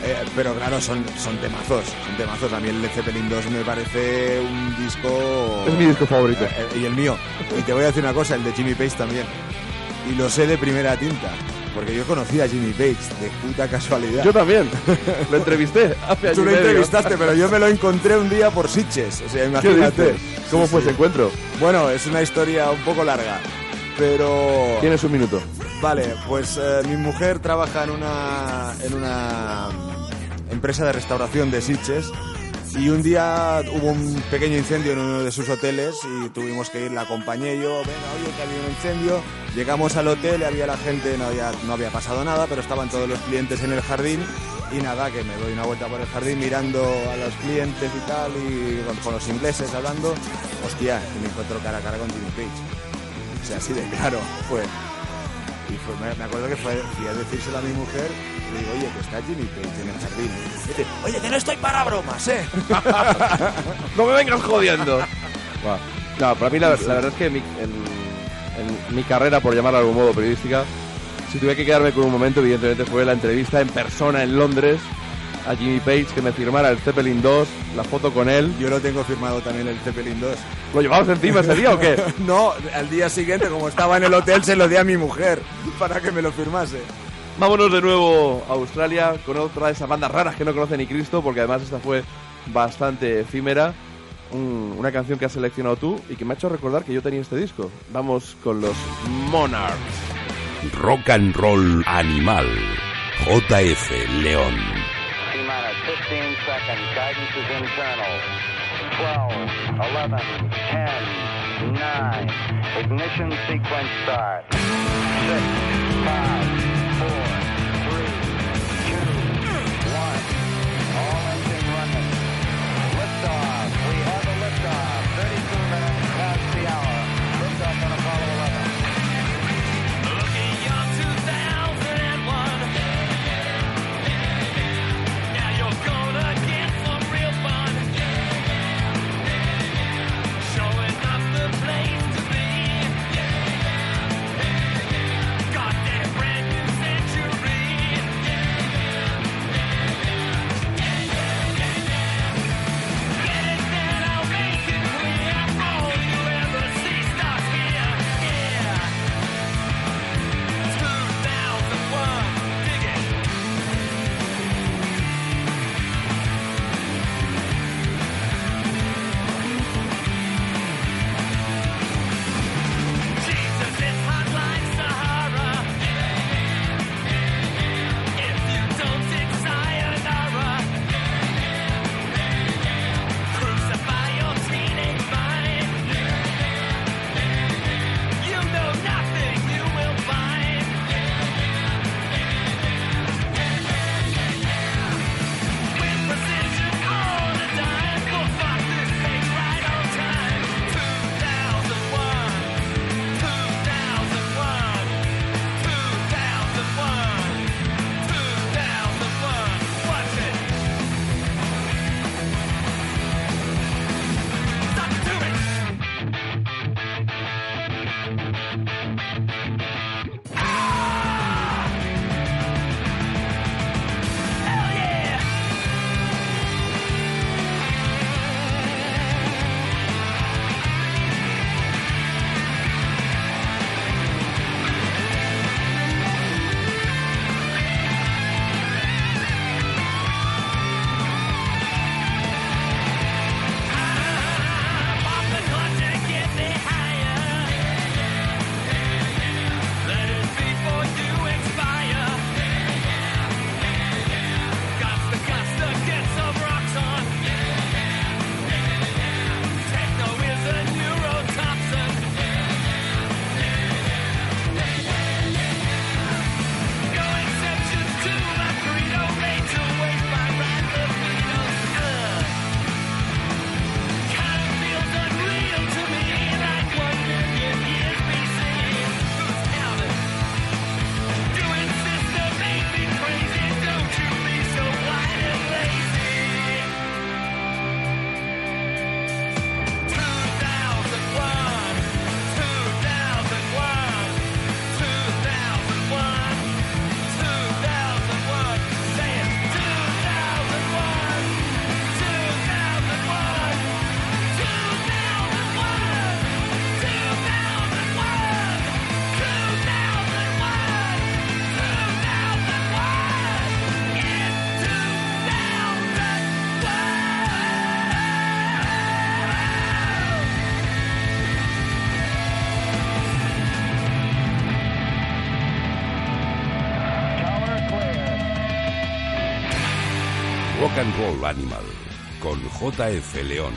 Eh, pero claro, son, son temazos, son temazos. A mí el Led Zeppelin 2 me parece un disco... Es mi disco favorito. Eh, eh, y el mío. Y te voy a decir una cosa, el de Jimmy Page también. Y lo sé de primera tinta. Porque yo conocí a Jimmy Page de puta casualidad. Yo también. lo entrevisté hace año Tú lo medio. entrevistaste, pero yo me lo encontré un día por Sitges. O sea, ¿Qué imagínate. ¿Cómo Sí, fue sí. ese encuentro? Bueno, es una historia un poco larga. Pero... Tienes un minuto. Vale, pues eh, mi mujer trabaja en una, en una mm, empresa de restauración de Sitges y un día hubo un pequeño incendio en uno de sus hoteles y tuvimos que ir, la acompañé yo, venga, oye, que había un incendio, llegamos al hotel, había la gente, no había, no había pasado nada, pero estaban todos los clientes en el jardín y nada, que me doy una vuelta por el jardín mirando a los clientes y tal y con, los ingleses hablando, hostia, me encuentro cara a cara con Jimmy Page. O sea, así de claro fue. Y me, acuerdo que fue, fui a decírselo a mi mujer y le digo, oye, que está Jimmy Page en el jardín. Y dice, oye, que no estoy para bromas, ¿eh? ¡No me vengas jodiendo! No, para mí la, la verdad es que mi- en, en mi carrera, por llamarla de algún modo periodística, si tuve que quedarme con un momento, evidentemente fue la entrevista en persona en Londres a Jimmy Page, que me firmara el Zeppelin 2, la foto con él. Yo lo tengo firmado también el Zeppelin 2. ¿Lo llevabas encima ese día o qué? No, al día siguiente, como estaba en el hotel, se lo di a mi mujer para que me lo firmase. Vámonos de nuevo a Australia con otra de esas bandas raras que no conoce ni Cristo, porque además esta fue bastante efímera. Un- una canción que has seleccionado tú y que me ha hecho recordar que yo tenía este disco. Vamos con los Monarchs. Rock and Roll Animal. JF León. T minus 15 seconds. Guidance is internal. 12, 11, 10, 9. Ignition sequence start. 6, 5, 4, Roll Animal con JF León.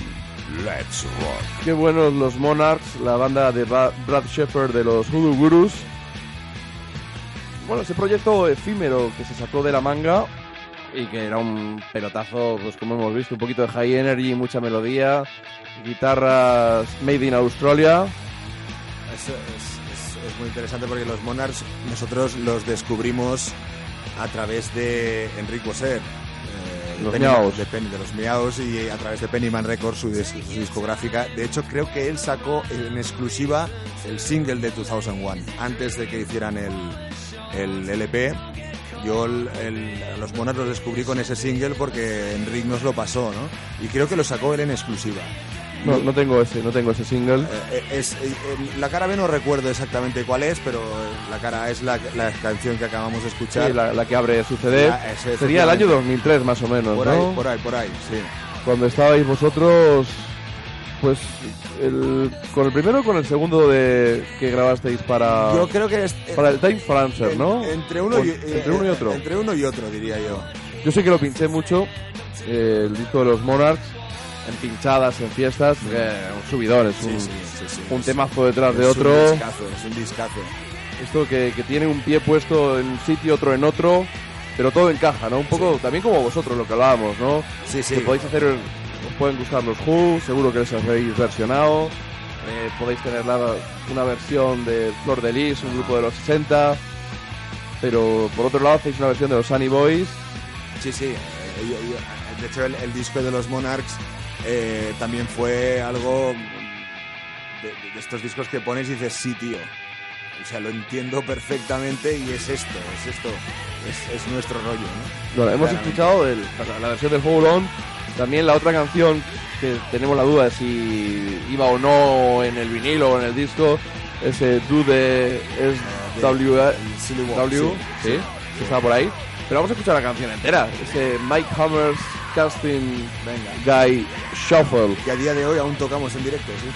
Let's rock. Qué buenos los Monarchs, la banda de Brad Shepard de los Voodoo Gurus. Bueno, ese proyecto efímero que se sacó de la manga y que era un pelotazo, pues como hemos visto, un poquito de high energy, mucha melodía, guitarras made in Australia. Es, es- es- es muy interesante porque los Monarchs nosotros los descubrimos a través de Enrique Boser. Eh, Los Miaos. De, Penny- de los Miaos y a través de Pennyman Records, su, dis- su discográfica. De hecho, creo que él sacó en exclusiva el single de 2001, antes de que hicieran el, el LP. Yo el- los Monarchs los descubrí con ese single porque Enrique nos lo pasó, ¿no? Y creo que lo sacó él en exclusiva. No, no tengo ese, no tengo ese single. Eh, es, eh, eh, la cara B no recuerdo exactamente cuál es, pero la cara A es la, la canción que acabamos de escuchar. Sí, la, la que abre su CD. La- ese, Sería el año efectivamente. 2003 más o menos, por ¿no? ahí, por ahí, por ahí, sí. Cuando estabais vosotros, pues, el- con el primero o con el segundo de que grabasteis para, Yo creo que es... Para el Time for Answer, en- ¿no? Entre uno, O- y, entre uno y eh, otro. Entre uno y otro, diría yo. Yo sé que lo pinché mucho, eh, el disco de los Monarchs. En pinchadas, en fiestas, eh, un subidor, es un, un temazo detrás de otro. un discazo, es un discazo. Esto que, que tiene un pie puesto en un sitio, otro en otro, pero todo encaja, ¿no? Un poco también como vosotros lo que hablábamos, ¿no? Sí, sí. Que podéis hacer, os pueden gustar los Who, seguro que les habéis versionado. eh, podéis tener la- una versión de Flor de Lis, un grupo de los 60. Pero por otro lado hacéis una versión de los Sunny Boys. Sí, sí. eh, yo- yo- de hecho, el, el disco de los Monarchs eh, también fue algo de, de- de estos discos que pones y dices, sí, tío. O sea, lo entiendo perfectamente y es esto, es esto, es, es nuestro rollo, ¿no? Bueno, hemos escuchado el- la, la versión del Hold On. También la otra canción que tenemos la duda de si iba o no en el vinilo o en el disco. Ese Do de es de- W, el Silly Walk, W, sí, sí, que estaba por ahí. Pero vamos a escuchar la canción entera. Ese Mike Hammers Casting Venga. Guy Shuffle. Que a día de hoy aún tocamos en directo, sí.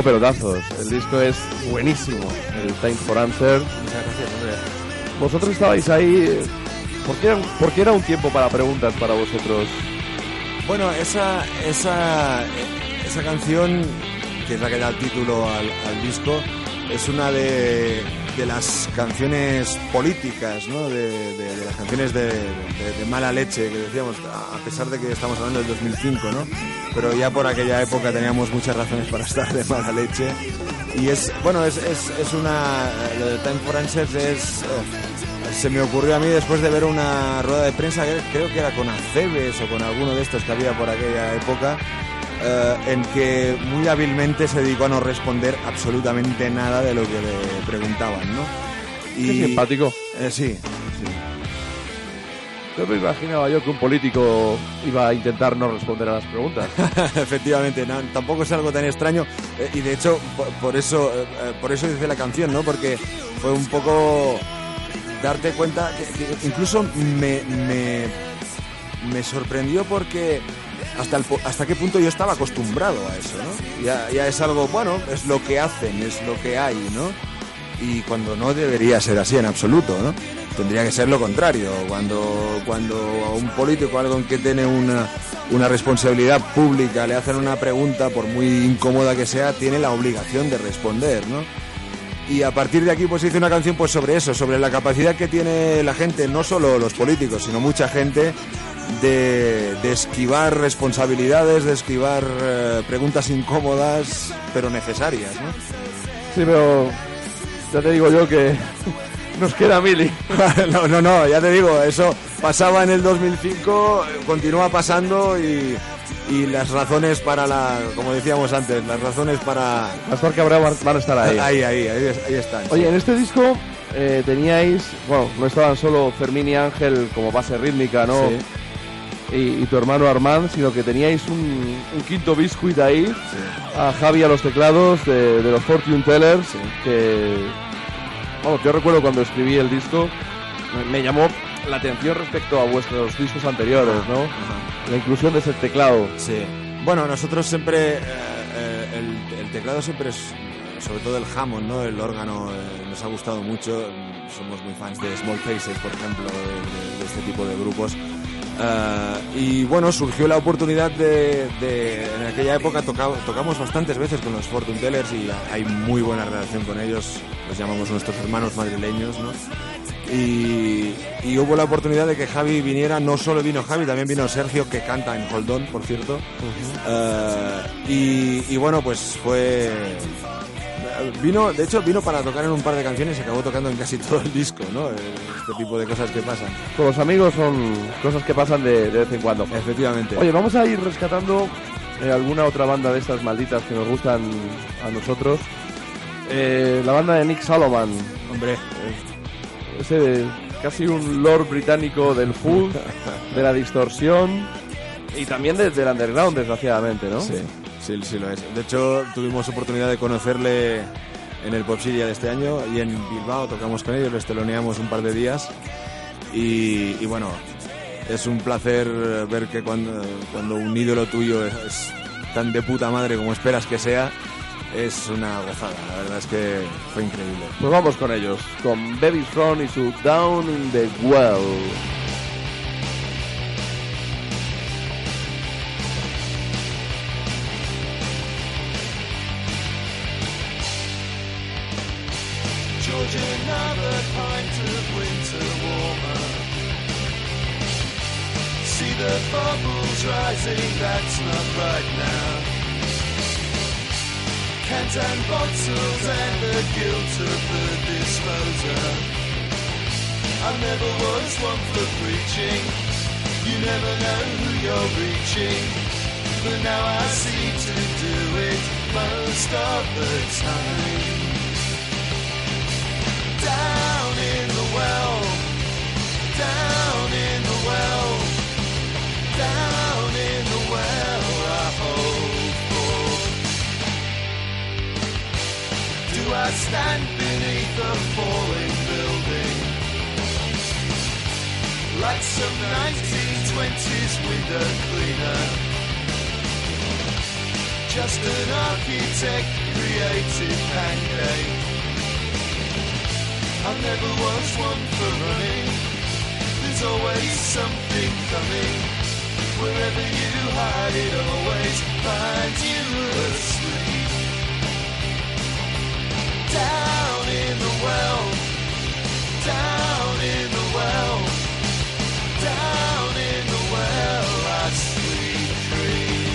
Pelotazos. El disco es buenísimo. El Time for Answer. Muchas gracias, hombre. Vosotros estabais ahí. eh, ¿Por qué, era, un- por qué era un tiempo para preguntas para vosotros? Bueno, esa, esa, esa canción, que es la que da el título al, al disco, es una de, de las canciones políticas, ¿no? De, las canciones de, mala leche, que decíamos, a pesar de que estamos hablando del 2005, ¿no? Pero ya por aquella época teníamos muchas razones para estar de mala leche. Y es, bueno, es, una... Lo de Time for Answers es... eh, se me ocurrió a mí después de ver una rueda de prensa, creo que era con Acebes o con alguno de estos que había por aquella época, eh, en que muy hábilmente se dedicó a no responder absolutamente nada de lo que le preguntaban, ¿no? Qué simpático. eh, sí, Yo me imaginaba yo que un político iba a intentar no responder a las preguntas. Efectivamente, no, tampoco es algo tan extraño eh, y de hecho por, por eso eh, eh, por eso hice la canción, ¿no? Porque fue un poco darte cuenta que, que incluso me, me me sorprendió porque hasta hasta qué punto yo estaba acostumbrado a eso, ¿no? Ya, es algo bueno, es lo que hacen, es lo que hay, ¿no? Y cuando no debería ser así en absoluto, ¿no? Tendría que ser lo contrario. Cuando, cuando a un político, alguien que tiene una, una responsabilidad pública, le hacen una pregunta, por muy incómoda que sea, tiene la obligación de responder, ¿no? Y a partir de aquí pues hice una canción pues sobre eso, sobre la capacidad que tiene la gente, no solo los políticos, sino mucha gente, de, de esquivar responsabilidades, de esquivar eh, preguntas incómodas, pero necesarias, ¿no? Sí, pero ya te digo yo que nos queda Mili. no, no, no, ya te digo, eso pasaba en el 2005, eh, continúa pasando y, y las razones para la, como decíamos antes, las razones para... Pastor Cabrera van van a estar ahí. Ahí, ahí, ahí, ahí están. Oye, en este disco eh, teníais, bueno, no estaban solo Fermín y Ángel como base rítmica, ¿no? Sí. Y, y tu hermano Armand, sino que teníais un, un quinto biscuit ahí, a Javi a los teclados de, de los Fortune Tellers, que, vamos, yo recuerdo cuando escribí el disco, me, me llamó la atención respecto a vuestros discos anteriores, ¿no? La inclusión de ese teclado. Sí. Bueno, nosotros siempre, eh, eh, el, el teclado siempre es, sobre todo el Hammond, ¿no? El órgano eh, nos ha gustado mucho. Somos muy fans de Small Faces, por ejemplo, de, de- de este tipo de grupos. Eh, y bueno, surgió la oportunidad de, de- en aquella época toca- tocamos bastantes veces con los Fortune Tellers y hay muy buena relación con ellos, los llamamos nuestros hermanos madrileños, ¿no? Y, y hubo la oportunidad de que Javi viniera, no solo vino Javi, también vino Sergio, que canta en Holdón, por cierto. Eh, y, y bueno, pues fue... Vino, de hecho, vino para tocar en un par de canciones y acabó tocando en casi todo el disco, ¿no? Eh, Este tipo de cosas que pasan. Con los amigos son cosas que pasan de, de vez en cuando. Efectivamente. Oye, vamos a ir rescatando eh, alguna otra banda de estas malditas que nos gustan a nosotros. Eh, la banda de Nick Solomon, hombre, ese casi un lord británico del food, de la distorsión y también de- del underground, desgraciadamente, ¿no? Sí, sí, sí lo es. De hecho, tuvimos oportunidad de conocerle en el Popsilia de este año y en Bilbao tocamos con ellos, les teloneamos un par de días y, y bueno, es un placer ver que cuando, cuando un ídolo tuyo es, es tan de puta madre como esperas que sea, es una gozada. La verdad es que fue increíble. Pues vamos con ellos, con Baby's Front y su Down in the Well. Rising, that's not right now. Cans and bottles and the guilt of the disposer. I never was one for preaching. You never know who you're reaching. But now I seem to do it most of the time I stand beneath a falling building like some 1920s window cleaner? Just an architect created pancake. I never was one for running. There's always something coming. Wherever you hide, it always finds you asleep. Down in the well, down in the well, down in the well, I sleep dream.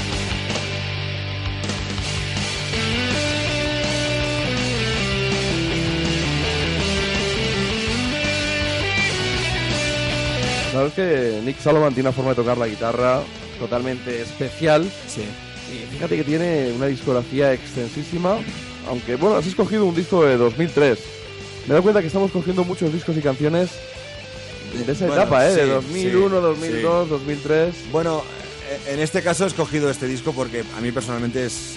La verdad es que Nick Solomon tiene una forma de tocar la guitarra totalmente especial. Sí. Y fíjate que tiene una discografía extensísima, aunque bueno, has escogido un disco de 2003. Me doy cuenta que estamos cogiendo muchos discos y canciones de esa Bueno, etapa, ¿eh? de sí, 2001, sí, 2002, 2003. Bueno, eh, en este caso he escogido este disco porque a mí personalmente es,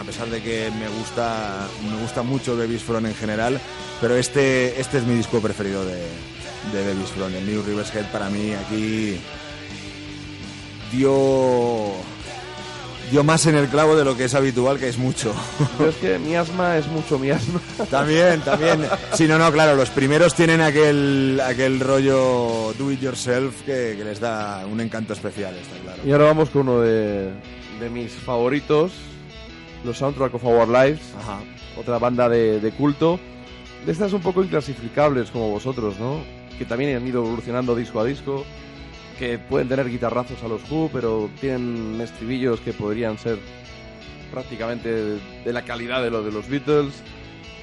a pesar de que me gusta, me gusta mucho Baby's Front en general, pero este, este es mi disco preferido de, de Baby's Front. El New River's Head para mí aquí dio, dio más en el clavo de lo que es habitual, que es mucho. Pero es que mi asma es mucho mi asma. También, también. Sí, no, no, claro, los primeros tienen aquel, aquel rollo do it yourself que, que les da un encanto especial, está claro. Y ahora vamos con uno de, de mis favoritos, los Soundtrack of Our Lives, Ajá. otra banda de, de culto. De estas un poco inclasificables como vosotros, ¿no? Que también han ido evolucionando disco a disco, que pueden tener guitarrazos a los Who, pero tienen estribillos que podrían ser prácticamente de, la calidad de lo de los Beatles,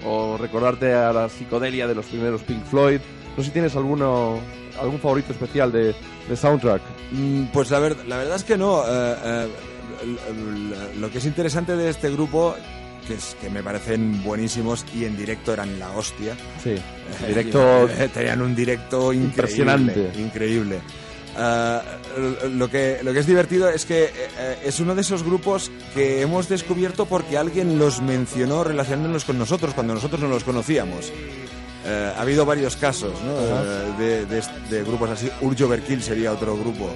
o recordarte a la psicodelia de los primeros Pink Floyd. No sé si tienes alguno, algún favorito especial de, de soundtrack. Mm, Pues la, ver- la verdad es que no. eh, eh, lo que es interesante de este grupo, que, es, que me parecen buenísimos y en directo eran la hostia. Sí, directo Tenían un directo increíble, Impresionante. Increíble. Ah, lo, que, lo que es divertido es que eh, es uno de esos grupos que hemos descubierto porque alguien los mencionó relacionándolos con nosotros cuando nosotros no los conocíamos. Eh, ha habido varios casos ¿no? Eh, de, de- de grupos así. Urge Overkill sería otro grupo.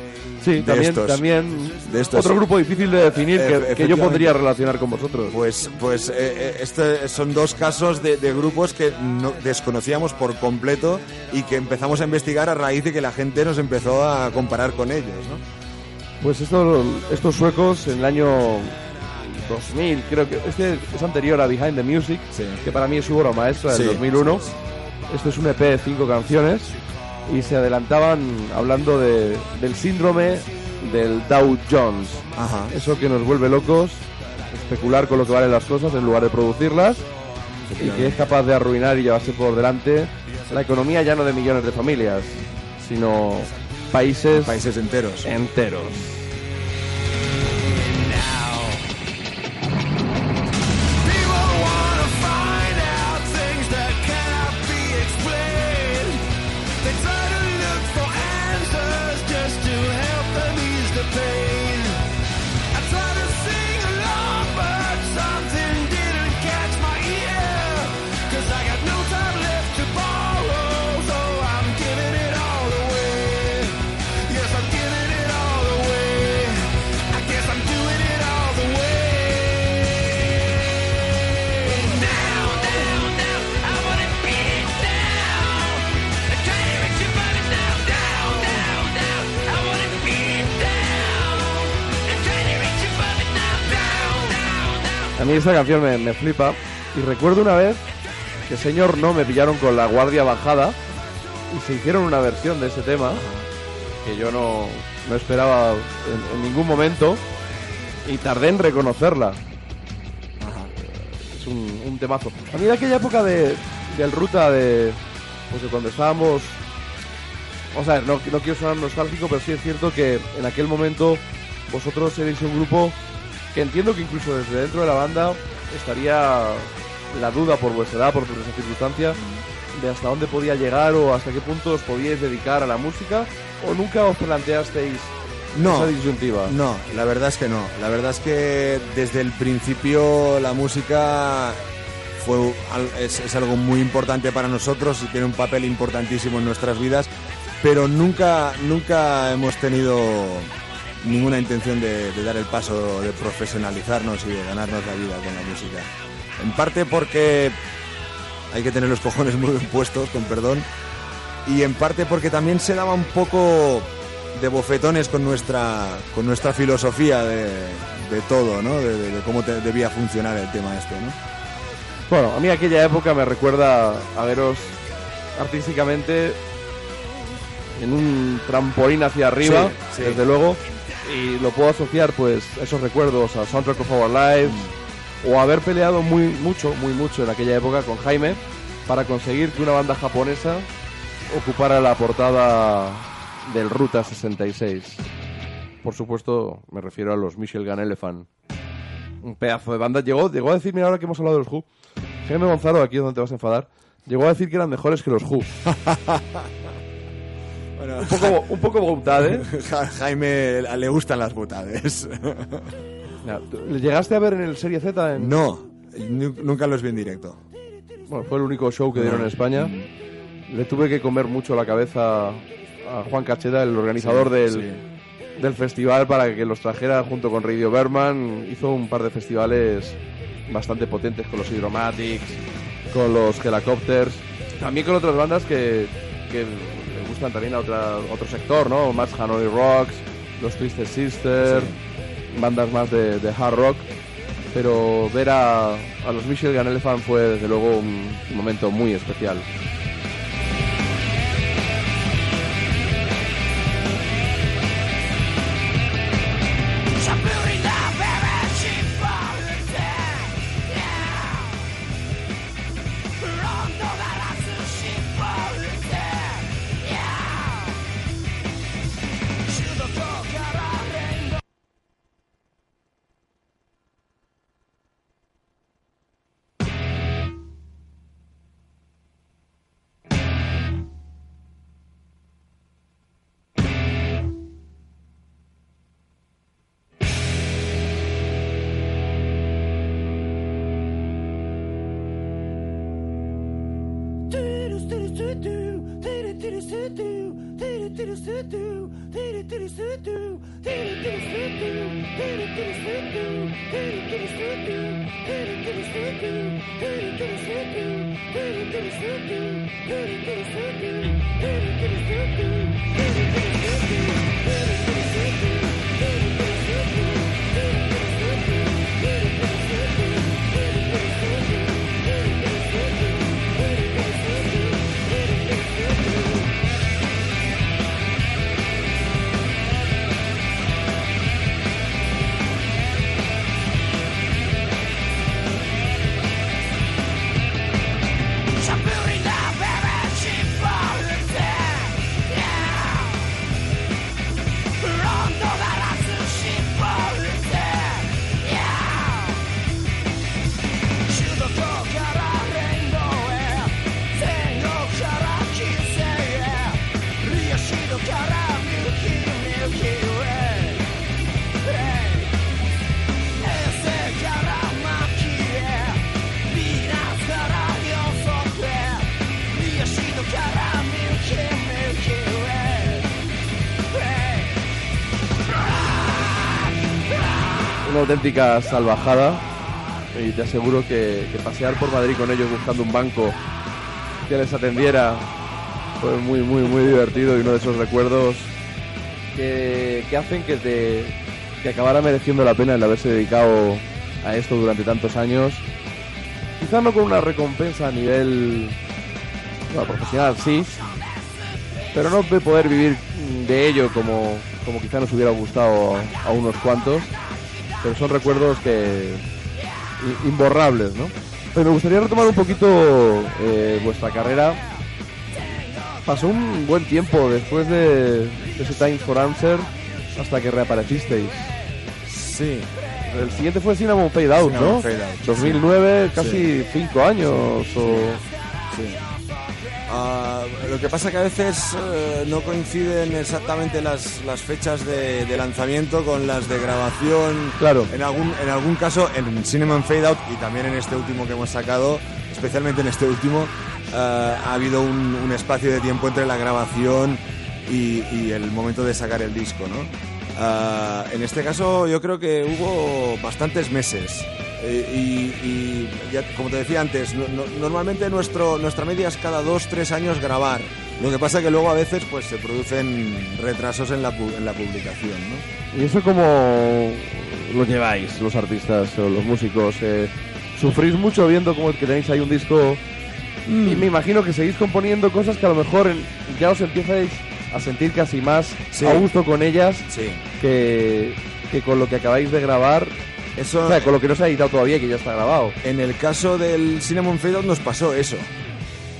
Sí, de también, estos. también de estos. otro grupo difícil de definir Efe- que, que yo podría relacionar con vosotros. Pues, pues eh, eh, este son dos casos de, de grupos que no, desconocíamos por completo y que empezamos a investigar a raíz de que la gente nos empezó a comparar con ellos, ¿no? Pues estos, estos suecos en el año 2000, creo que este es anterior a Behind the Music, Sí. que para mí es su obra maestra del Sí, 2001. sí, Este es un EP de cinco canciones y se adelantaban hablando de, del síndrome del Dow Jones. Ajá. Eso que nos vuelve locos, especular con lo que valen las cosas en lugar de producirlas y que es capaz de arruinar y llevarse por delante la economía ya no de millones de familias, sino países, Países enteros. enteros. Esta canción me, me flipa y recuerdo una vez que señor no me pillaron con la guardia bajada y se hicieron una versión de ese tema que yo no, no esperaba en, ningún momento y tardé en reconocerla. Es un, un temazo. A mí de aquella época de, del ruta de, pues de cuando estábamos... O sea, no, no quiero sonar nostálgico, pero sí es cierto que en aquel momento vosotros erais un grupo que entiendo que incluso desde dentro de la banda estaría la duda por vuestra edad, por vuestra circunstancia, de hasta dónde podía llegar o hasta qué punto os podíais dedicar a la música, o nunca os planteasteis No, esa disyuntiva. no, la verdad es que no. La verdad es que desde el principio la música fue es, es algo muy importante para nosotros y tiene un papel importantísimo en nuestras vidas, pero nunca, nunca hemos tenido ninguna intención de, de dar el paso de profesionalizarnos y de ganarnos la vida con la música. En parte porque hay que tener los cojones muy bien puestos, con perdón, y en parte porque también se daba un poco de bofetones con nuestra con nuestra filosofía de, de todo, ¿no? De, cómo te- debía funcionar el tema este, ¿no? Bueno, a mí aquella época me recuerda a veros artísticamente en un trampolín hacia arriba, Sí, sí. desde luego, y lo puedo asociar pues esos recuerdos a Soundtrack of Our Lives o haber peleado muy mucho, muy mucho en aquella época con Jaime para conseguir que una banda japonesa ocupara la portada del Ruta 66. Por supuesto, me refiero a los Michel Gun Elephant. Un pedazo de banda. Llegó, llegó a decirme ahora que hemos hablado de los Who. Jaime Gonzalo, aquí es donde te vas a enfadar. Llegó a decir que eran mejores que los Who. un poco, un poco ¿eh? Ja- Jaime le gustan las botades. Ya, ¿tú- ¿Le llegaste a ver en el Serie Z? En... no, nu- nunca los vi en directo. Bueno, fue el único show que dieron en España. Le tuve que comer mucho la cabeza a Juan Cacheta, el organizador Sí, del, sí. del festival, para que los trajera junto con Radio Berman. Hizo un par de festivales bastante potentes con los Hydromatics, con los Helicopters, también con otras bandas que, que también a otra, otro sector, ¿no? Más Hanoi Rocks, los Twisted Sister, bandas más de, de hard rock. Pero ver a, a los Michel Gun Elephant fue desde luego un momento muy especial. Auténtica salvajada. Y te aseguro que, pasear por Madrid con ellos buscando un banco que les atendiera fue muy, muy, muy divertido y uno de esos recuerdos que, que hacen que te que acabara mereciendo la pena el haberse dedicado a esto durante tantos años. Quizás no con una recompensa a nivel profesional, sí, pero no de poder vivir de ello como, como quizá nos hubiera gustado a unos cuantos, pero son recuerdos que imborrables, ¿no? Pero me gustaría retomar un poquito eh, vuestra carrera. Pasó un buen tiempo después de, ese Time for Answer hasta que reaparecisteis. Sí, El siguiente fue Cinnamon Fade Out, Cinnamon ¿no? Fade Out, 2009, casi cinco años o... sí. Ah, lo que pasa que a veces eh, no coinciden exactamente las, las fechas de, de lanzamiento con las de grabación. Claro. En algún, en algún caso, en Cinema Fade Out y también en este último que hemos sacado, especialmente en este último, eh, ha habido un, un espacio de tiempo entre la grabación y, y el momento de sacar el disco, ¿no? Ah, en este caso yo creo que hubo bastantes meses Eh, y, y ya, como te decía antes, no- no- normalmente nuestro, nuestra media es cada dos, tres años grabar. Lo que pasa que luego a veces pues se producen retrasos en la, en la publicación, ¿no? ¿Y eso cómo lo lleváis los artistas o los músicos? Eh, ¿Sufrís mucho viendo como que tenéis ahí un disco? Y me imagino que seguís componiendo cosas que a lo mejor en- ya os empiezais a sentir casi más Sí. a gusto con ellas Sí. que, que con lo que acabáis de grabar. Eso, O sea, con lo que no se ha editado todavía, que ya está grabado. En el caso del Cinnamon Fade nos pasó eso.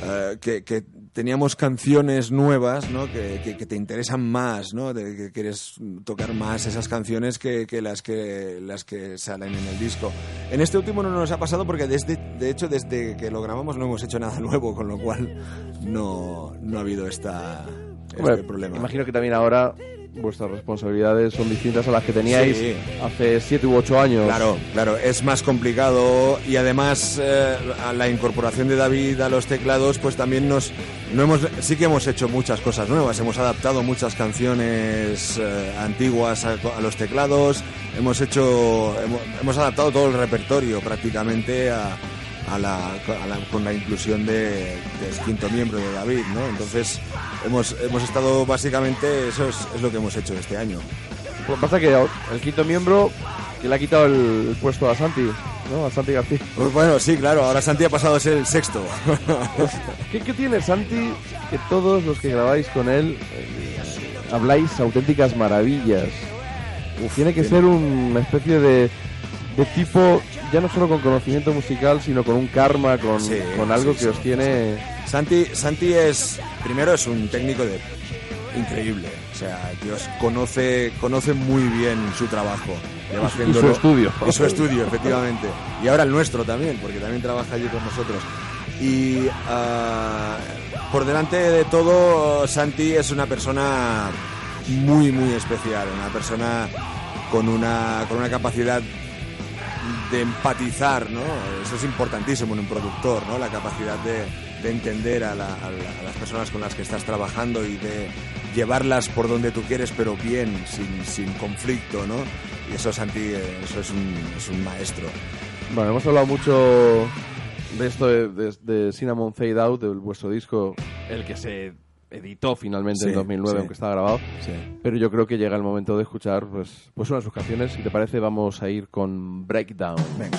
Eh, que, que teníamos canciones nuevas, ¿no? Que, que- que te interesan más, ¿no? De, que quieres tocar más esas canciones que, las que las que salen en el disco. En este último no nos ha pasado porque desde, de hecho desde que lo grabamos no hemos hecho nada nuevo, con lo cual no, no ha habido esta, este Hombre, problema. Imagino que también ahora vuestras responsabilidades son distintas a las que teníais Sí. hace 7 u 8 años. Claro, claro, es más complicado y además eh, a la incorporación de David a los teclados, pues también nos, no hemos, sí que hemos hecho muchas cosas nuevas, hemos adaptado muchas canciones eh, antiguas a, a los teclados, hemos hecho, hemos, hemos adaptado todo el repertorio prácticamente a, a la, a la- con la inclusión de, del quinto miembro de David, ¿no? Entonces hemos, hemos estado básicamente, eso es, es lo que hemos hecho este año. Que pasa que el quinto miembro que le ha quitado el, puesto a Santi, ¿no? A Santi García. Pues bueno, sí, claro, ahora Santi ha pasado a ser el sexto. ¿Qué, qué tiene Santi que todos los que grabáis con él eh, habláis auténticas maravillas? tiene que ser una especie de, de tipo, ya no solo con conocimiento musical, sino con un karma, con, Sí, con algo sí, que sí, os tiene... Santi, Santi es, primero es un técnico de increíble. O sea, Dios conoce, conoce muy bien su trabajo. Y su estudio. Y su estudio, efectivamente. Y ahora el nuestro también, porque también trabaja allí con nosotros. Y ah, por delante de todo, Santi es una persona muy, muy especial. Una persona con una, con una capacidad de empatizar, ¿no? Eso es importantísimo en un productor, ¿no? La capacidad de, de entender a, la- a la- a las personas con las que estás trabajando y de llevarlas por donde tú quieres, pero bien, sin, sin conflicto, ¿no? Y eso, Santi, eh, eso es un, es un maestro. Bueno, hemos hablado mucho de esto de, de- de Cinnamon Fade Out, de vuestro disco, el que se editó finalmente en Sí, 2009, sí. aunque está grabado. Sí. Pero yo creo que llega el momento de escuchar pues, pues una de sus canciones. Si te parece, vamos a ir con Breakdown. Venga.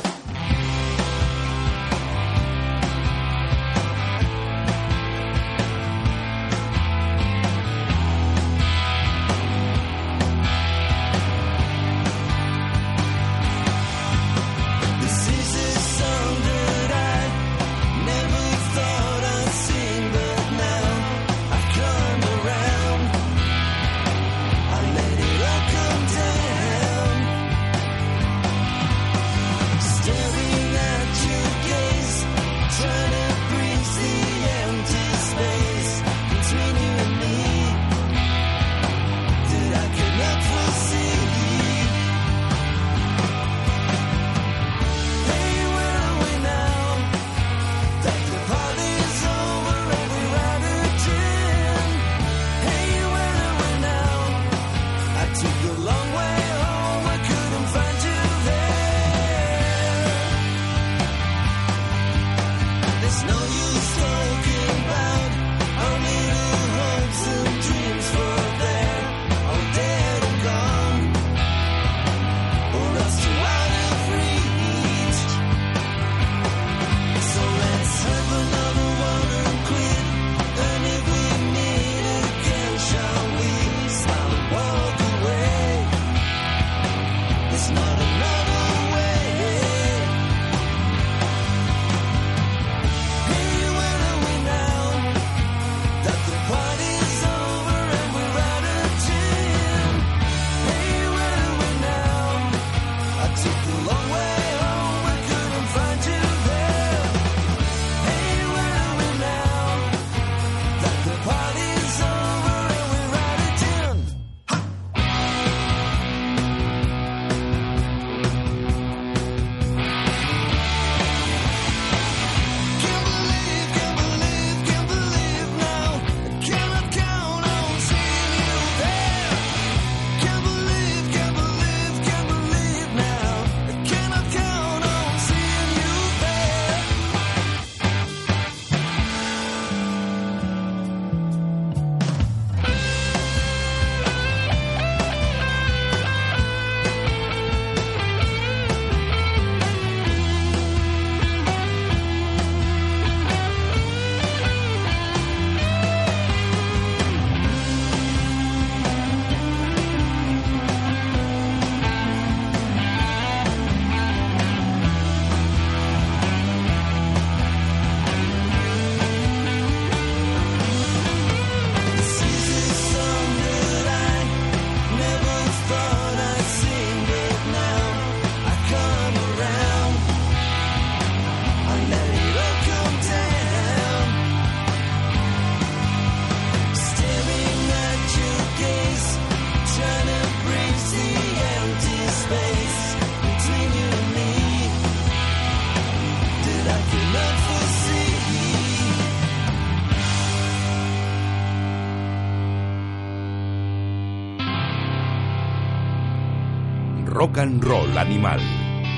Rock and Roll Animal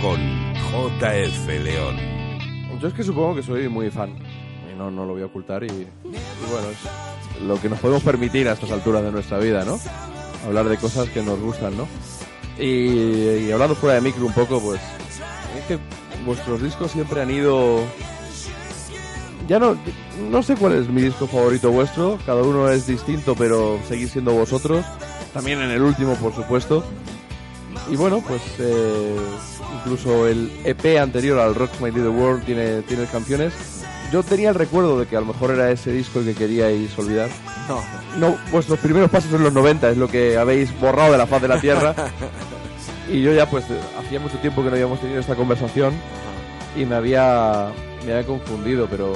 con JF León. Yo es que supongo que soy muy fan. Y no, no lo voy a ocultar. Y, y bueno, es lo que nos podemos permitir a estas alturas de nuestra vida, ¿no? Hablar de cosas que nos gustan, ¿no? Y, y hablando fuera de micro un poco, pues. Es que vuestros discos siempre han ido. Ya no. No sé cuál es mi disco favorito vuestro. Cada uno es distinto, pero seguís siendo vosotros. También en el último, por supuesto. Y bueno, pues eh, incluso el EP anterior al Rock My Little World tiene, tiene canciones. Yo tenía el recuerdo de que a lo mejor era ese disco el que queríais olvidar. No, No, vuestros primeros pasos en los 90 es lo que habéis borrado de la faz de la tierra. y yo ya pues hacía mucho tiempo que no habíamos tenido esta conversación y me había, me había confundido, pero,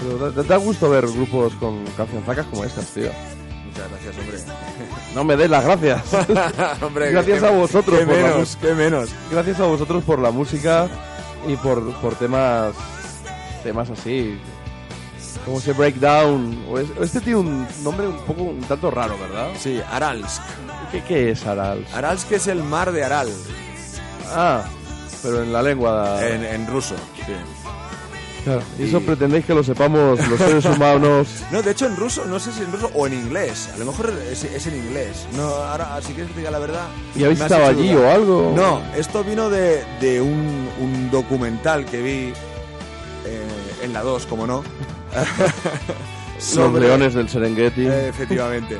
pero da, da gusto ver grupos con cancionzacas como estas, tío. Muchas gracias, hombre. No me des las gracias. Hombre, Gracias a vosotros Qué por la menos, qué menos. Gracias a vosotros por la música y por, por temas temas así como ese breakdown. o es- Este tiene un nombre un poco un tanto raro, ¿verdad? Sí, Aralsk. ¿Qué, qué es Aral? Aralsk es el mar de Aral, Ah, pero en la lengua. en, en ruso. sí. Claro, Y eso pretendéis que lo sepamos los seres humanos. No, de hecho en ruso, no sé si en ruso o en inglés. A lo mejor es, es en inglés. No, ahora, si quieres que te diga la verdad. ¿Y habéis estado allí o algo? No, esto vino de, de un, un documental que vi eh, en la 2, como no. Los leones del Serengeti. Eh, efectivamente.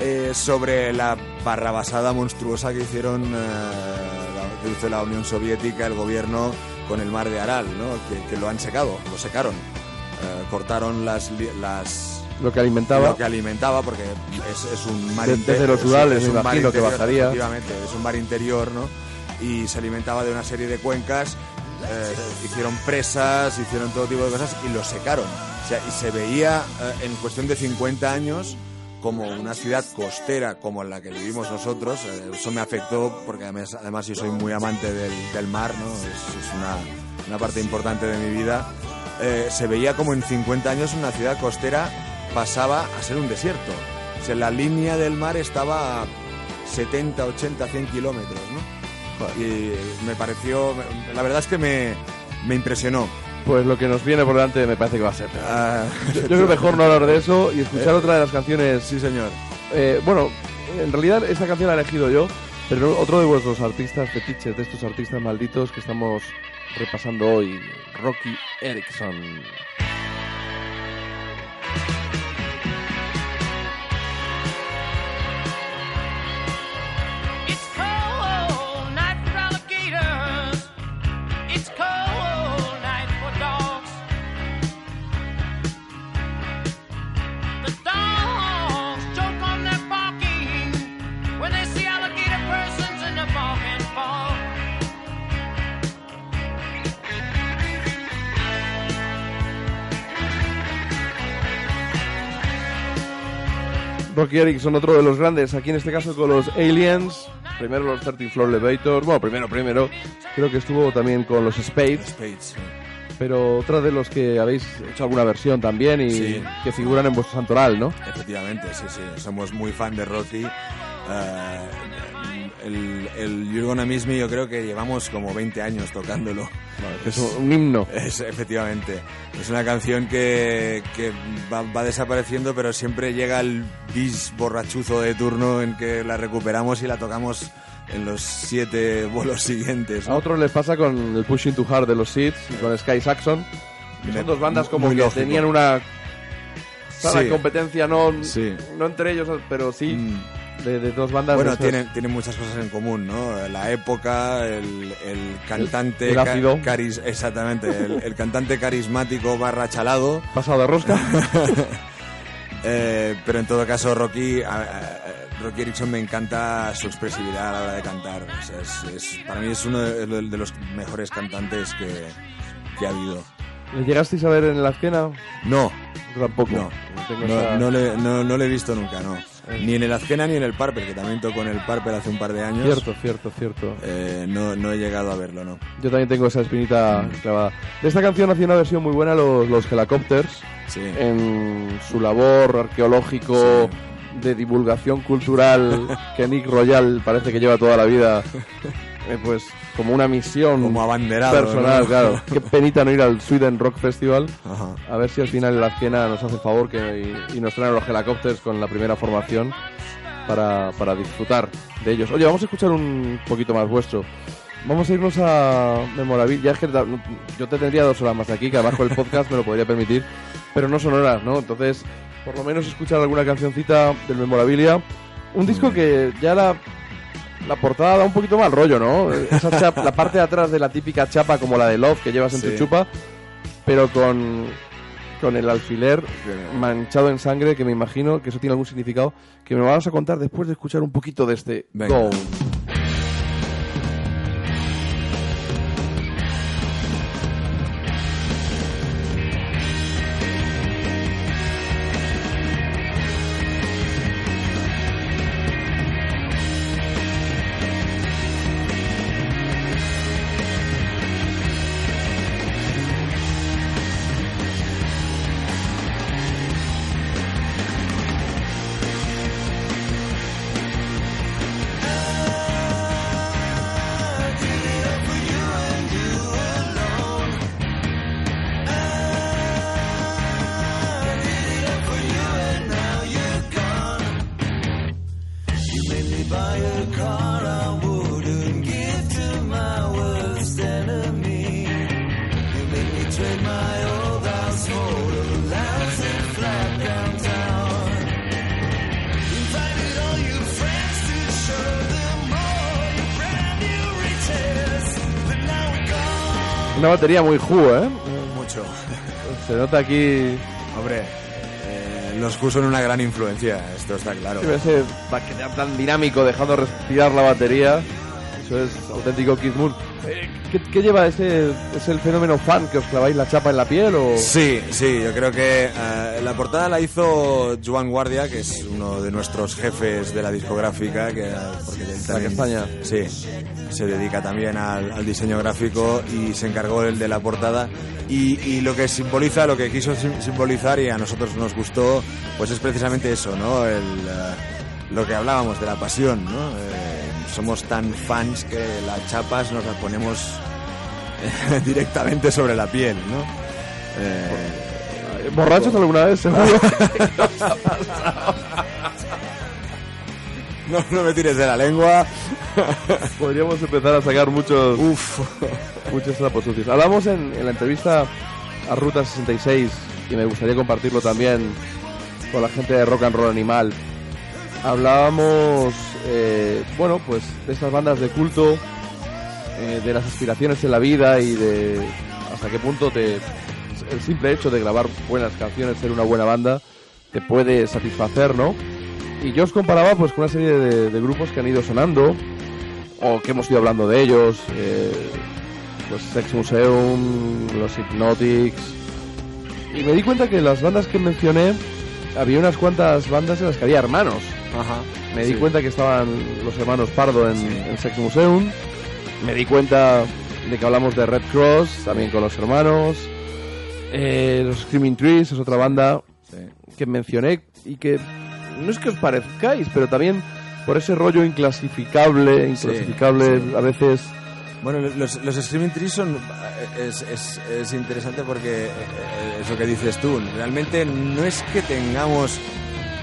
Eh, sobre la barrabasada monstruosa que hicieron eh, la, que hizo la Unión Soviética, el gobierno, con el mar de Aral, ¿no? que, que lo han secado, lo secaron. Eh, cortaron las, las lo que alimentaba. lo que alimentaba, porque es, es un mar desde los es un- Urales, es me un mar imagino que interior, bajaría. Efectivamente, es un mar interior, ¿no? Y se alimentaba de una serie de cuencas, eh, hicieron presas, hicieron todo tipo de cosas y lo secaron. O sea, y se veía eh, en cuestión de 50 años como una ciudad costera como la que vivimos nosotros. Eh, eso me afectó porque además, además yo soy muy amante del, del mar, ¿no? Es, es una, una parte importante de mi vida. Eh, se veía como en 50 años una ciudad costera pasaba a ser un desierto. O sea, la línea del mar estaba a 70, 80, 100 kilómetros, ¿no? Y me pareció, la verdad es que me, me impresionó. Pues lo que nos viene por delante me parece que va a ser. Ah, Yo, yo creo mejor no hablar de eso y escuchar otra de las canciones. sí, señor. Eh, bueno, en realidad esta canción la he elegido yo, pero otro de vuestros artistas fetiches, de estos artistas malditos que estamos repasando hoy, Rocky Erickson. Rocky Erickson, otro de los grandes, aquí en este caso con los Aliens. Primero los 13 Floor Elevators, bueno, primero, primero. Creo que estuvo también con los Spades, Spades, sí. pero otra de los que habéis hecho alguna versión también y Sí. que figuran en vuestro santoral, ¿no? Efectivamente, sí, sí. Somos muy fan de Rocky. Eh, el, el You're Gonna Miss Me yo creo que llevamos como 20 años tocándolo. Que es un himno. Es, efectivamente. Es una canción que, que va, va desapareciendo, pero siempre llega el bis borrachuzo de turno en que la recuperamos y la tocamos en los siete bolos siguientes. A ¿no? otros les pasa con el Pushing Too Hard de los Seeds y con Sky Saxon. que Son dos bandas como que lógico. tenían una sana Sí. competencia, no, Sí. no entre ellos, pero sí Mm. De, de dos bandas. Bueno, tienen, tienen muchas cosas en común, ¿no? La época, el, el cantante... el ácido. ca- caris- exactamente, el, el cantante carismático barra chalado. pasado de rosca. Eh, pero en todo caso, Rocky, a- a- Rocky Erickson me encanta su expresividad a la hora de cantar. O sea, es, es- para mí es uno de, de los mejores cantantes que, que ha habido. ¿Le llegasteis a ver en la escena? No, Tampoco. no, no le, no, no le he visto nunca, no. Ni en el Azkena ni en el Parper, que también tocó en el Parper hace un par de años. Cierto, cierto, cierto. Eh, no, no he llegado a verlo, no. Yo también tengo esa espinita clavada. De esta canción hacía una versión muy buena los, los Helicopters Sí. en su labor arqueológico de divulgación cultural que Nick Royal parece que lleva toda la vida eh, pues como una misión Como abanderado. personal, ¿no? claro. Qué penita no ir al Sweden Rock Festival. Ajá. A ver si al final la esquena nos hace favor que, y, y nos traen los Helicopters con la primera formación para, para disfrutar de ellos. Oye, vamos a escuchar un poquito más vuestro. Vamos a irnos a Memorabilia. Ya es que yo te tendría dos horas más aquí, que con el podcast me lo podría permitir, pero no son horas, ¿no? Entonces, por lo menos escuchar alguna cancioncita del Memorabilia. Un disco que ya la, la portada da un poquito mal rollo, ¿no? Esa chap- la parte de atrás de la típica chapa como la de Love que llevas en tu chupa, pero con, con el alfiler manchado en sangre, que me imagino que eso tiene algún significado, que me vamos a contar después de escuchar un poquito de este Venga. Go. Una batería muy ju, ¿eh? Mucho. Se nota aquí Hombre, eh, los Who son una gran influencia, esto está claro. ese baquetear tan dinámico, dejando respirar la batería. Eso es auténtico Kid Moon. Eh, ¿Qué, qué lleva ese? ¿Es el fenómeno fan que os claváis la chapa en la piel o...? Sí, sí, yo creo que eh, la portada la hizo Joan Guardia, que es uno de nuestros jefes de la discográfica, que porque también, Castaña. sí, se dedica también al, al diseño gráfico y se encargó el de la portada y, y lo que simboliza, lo que quiso sim- simbolizar y a nosotros nos gustó, pues es precisamente eso, ¿no? El, eh, lo que hablábamos de la pasión, ¿no? Eh, somos tan fans que las chapas nos las ponemos directamente sobre la piel, ¿no? Eh, ¿Borrachos alguna vez, seguro? No, no me tires de la lengua. Podríamos empezar a sacar muchos, Uf. muchos trapos sucios. Hablamos en, en la entrevista a Ruta 66 y me gustaría compartirlo también con la gente de Rock and Roll Animal. Hablábamos, eh, bueno, pues de estas bandas de culto, eh, de las aspiraciones en la vida y de hasta qué punto te el simple hecho de grabar buenas canciones, ser una buena banda, te puede satisfacer, ¿no? Y yo os comparaba pues con una serie de, de grupos que han ido sonando o que hemos ido hablando de ellos, eh, los Sex Museum, los Hypnotics. Y me di cuenta que las bandas que mencioné, había unas cuantas bandas en las que había hermanos. Ajá. Me di cuenta que estaban los hermanos Pardo en, en Sex Museum. Me di cuenta de que hablamos de Red Cross, también con los hermanos. Eh, los Screaming Trees es otra banda Sí. que mencioné y que no es que os parezcáis, pero también por ese rollo inclasificable, inclasificable sí. a veces. Bueno, los, los Screaming Trees son, es, es, es interesante porque eh, eso que dices tú, realmente no es que tengamos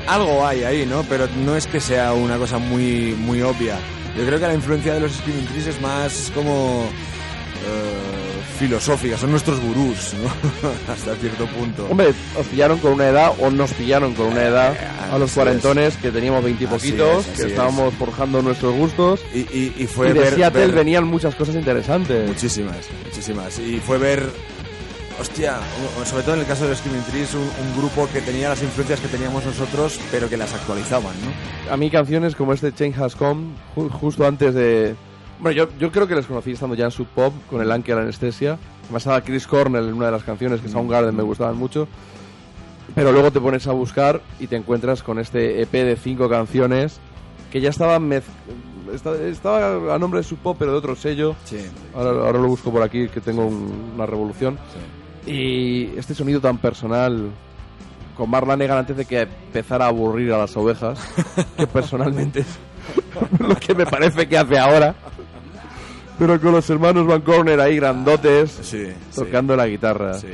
algo hay ahí, ¿no? Pero no es que sea una cosa muy muy obvia. Yo creo que la influencia de los Screaming Trees es más como eh, filosófica, son nuestros gurús, ¿no? Hasta cierto punto. Hombre, os pillaron con una edad o nos pillaron con una edad a los cuarentones que teníamos veintipoquitos, es, que estábamos forjando nuestros gustos. y, y, y fue y de ver- Seattle ver- venían muchas cosas interesantes. Muchísimas, muchísimas. Y fue ver, hostia, sobre todo en el caso de los Screaming Trees, un, un grupo que tenía las influencias que teníamos nosotros, pero que las actualizaban, ¿no? A mí canciones como este Change Has Come, ju- justo antes de... Bueno, yo, yo creo que les conocí estando ya en Sub Pop, con el Anker Anestesia. Me estaba Chris Cornell en una de las canciones, que Soundgarden me gustaban mucho. Pero luego te pones a buscar y te encuentras con este EP de cinco canciones que ya estaban mez- esta- estaba a nombre de Sub Pop, pero de otro sello. Sí. Ahora, ahora lo busco por aquí, que tengo un- una revolución. Y este sonido tan personal con Marla Negan antes de que empezara a aburrir a las ovejas, que personalmente es lo que me parece que hace ahora. Pero con los hermanos Van Corner ahí grandotes Sí. tocando la guitarra. Sí.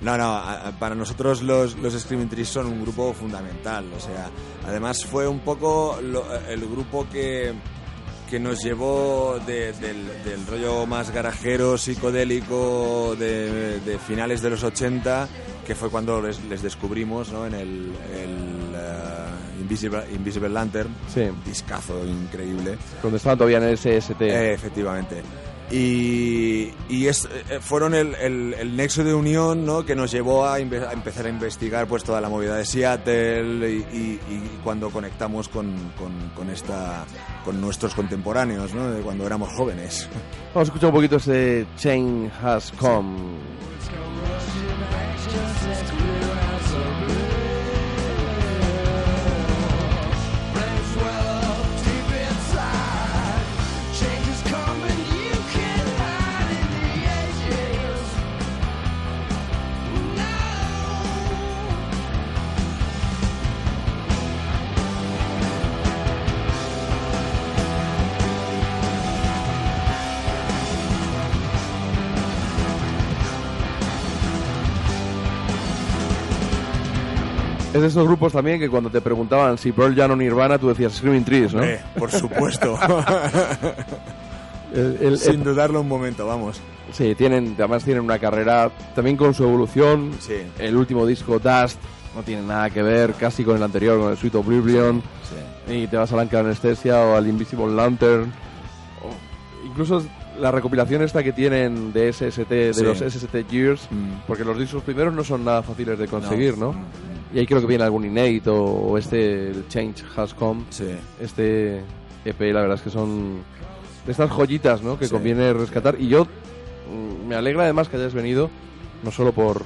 No, no, para nosotros los, los Screaming Trees son un grupo fundamental. O sea, además fue un poco lo- el grupo que, que nos llevó de- del, del rollo más garajero, psicodélico de, de finales de los 80, que fue cuando les, les descubrimos ¿no? en el, el, Invisible, Invisible Lantern. Sí, Un discazo increíble. cuando estaban todavía en el SST. Eh, efectivamente. Y, y es, eh, fueron el, el- el nexo de unión ¿no? que nos llevó a, a empezar a investigar pues toda la movida de Seattle y, y- y cuando conectamos con, con- con esta con nuestros contemporáneos ¿no? de cuando éramos jóvenes. Vamos a escuchar un poquito ese Chain Has Come. Change Es de esos grupos también que cuando te preguntaban si Pearl Jam o Nirvana, tú decías Screaming Trees, ¿no? Eh, por supuesto. El- el- Sin el- dudarlo un momento, vamos. sí, tienen, además tienen una carrera también con su evolución. Sí. El último disco, Dust, no tiene nada que ver casi con el anterior, con el Sweet Oblivion. Sí. Y te vas a la Anestesia o al Invisible Lantern. O incluso la recopilación esta que tienen de SST, de Sí. los SST Years, Mm. porque los discos primeros no son nada fáciles de conseguir, ¿no? Mm, Y ahí creo que viene algún Innate o, este el Change Has Come. Sí. Este EP, la verdad es que son de estas joyitas, ¿no? Que Sí. conviene rescatar. Y yo mm, me alegra además que hayas venido, no solo por,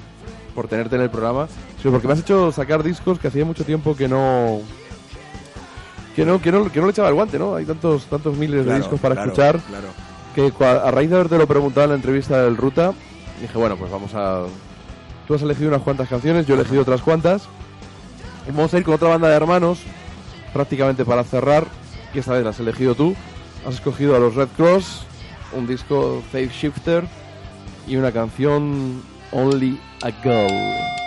por tenerte en el programa, sino porque me has hecho sacar discos que hacía mucho tiempo que no... Que no, que, no, que no le echaba el guante, ¿no? Hay tantos, tantos miles de discos para claro, escuchar Claro. Que a raíz de haberte lo preguntado en la entrevista del Ruta, dije, bueno, pues vamos a... Tú has elegido unas cuantas canciones, yo he elegido otras cuantas. Y vamos a ir con otra banda de hermanos, prácticamente para cerrar, y esta vez la has elegido tú. Has escogido a los Red Cross, un disco Faith Shifter y una canción Only a Girl.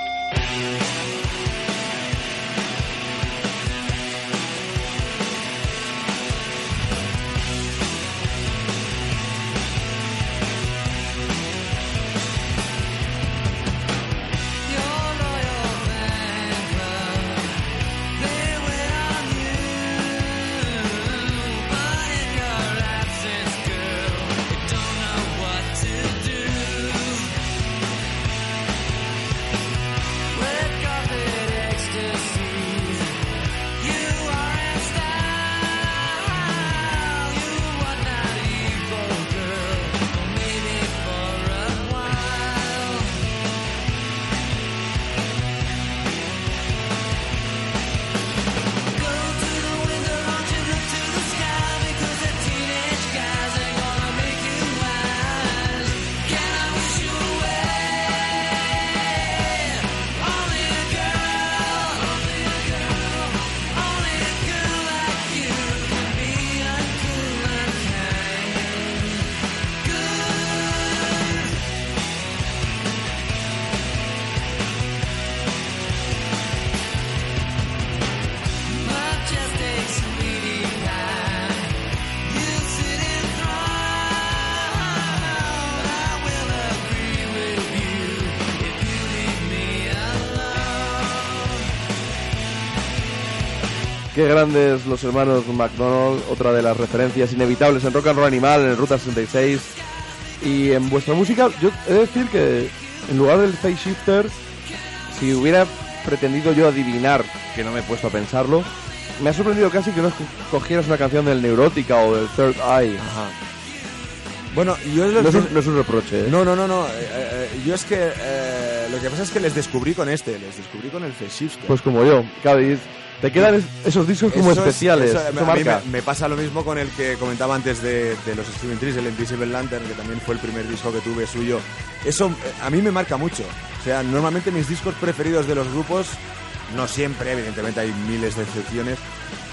Grandes los hermanos McDonald, otra de las referencias inevitables en Rock and Roll Animal, en Ruta 66. Y en vuestra música, yo he de decir que en lugar del Face Shifter, si hubiera pretendido yo adivinar, que no me he puesto a pensarlo, me ha sorprendido casi que no cogieras una canción del Neurótica o del Third Eye. Bueno, yo No es no es un reproche, ¿eh? No, no, no, no. eh, eh, yo es que eh, lo que pasa es que les descubrí con este, les descubrí con el Face Shifter. Pues como yo, y te quedan es- esos discos como Eso es- especiales. eso, eso a mí marca. me, me pasa lo mismo con el que comentaba antes de, de los Steven Trees, el Invisible Lantern, que también fue el primer disco que tuve suyo. Eso eh, a mí me marca mucho. O sea, normalmente mis discos preferidos de los grupos, no siempre, evidentemente hay miles de excepciones,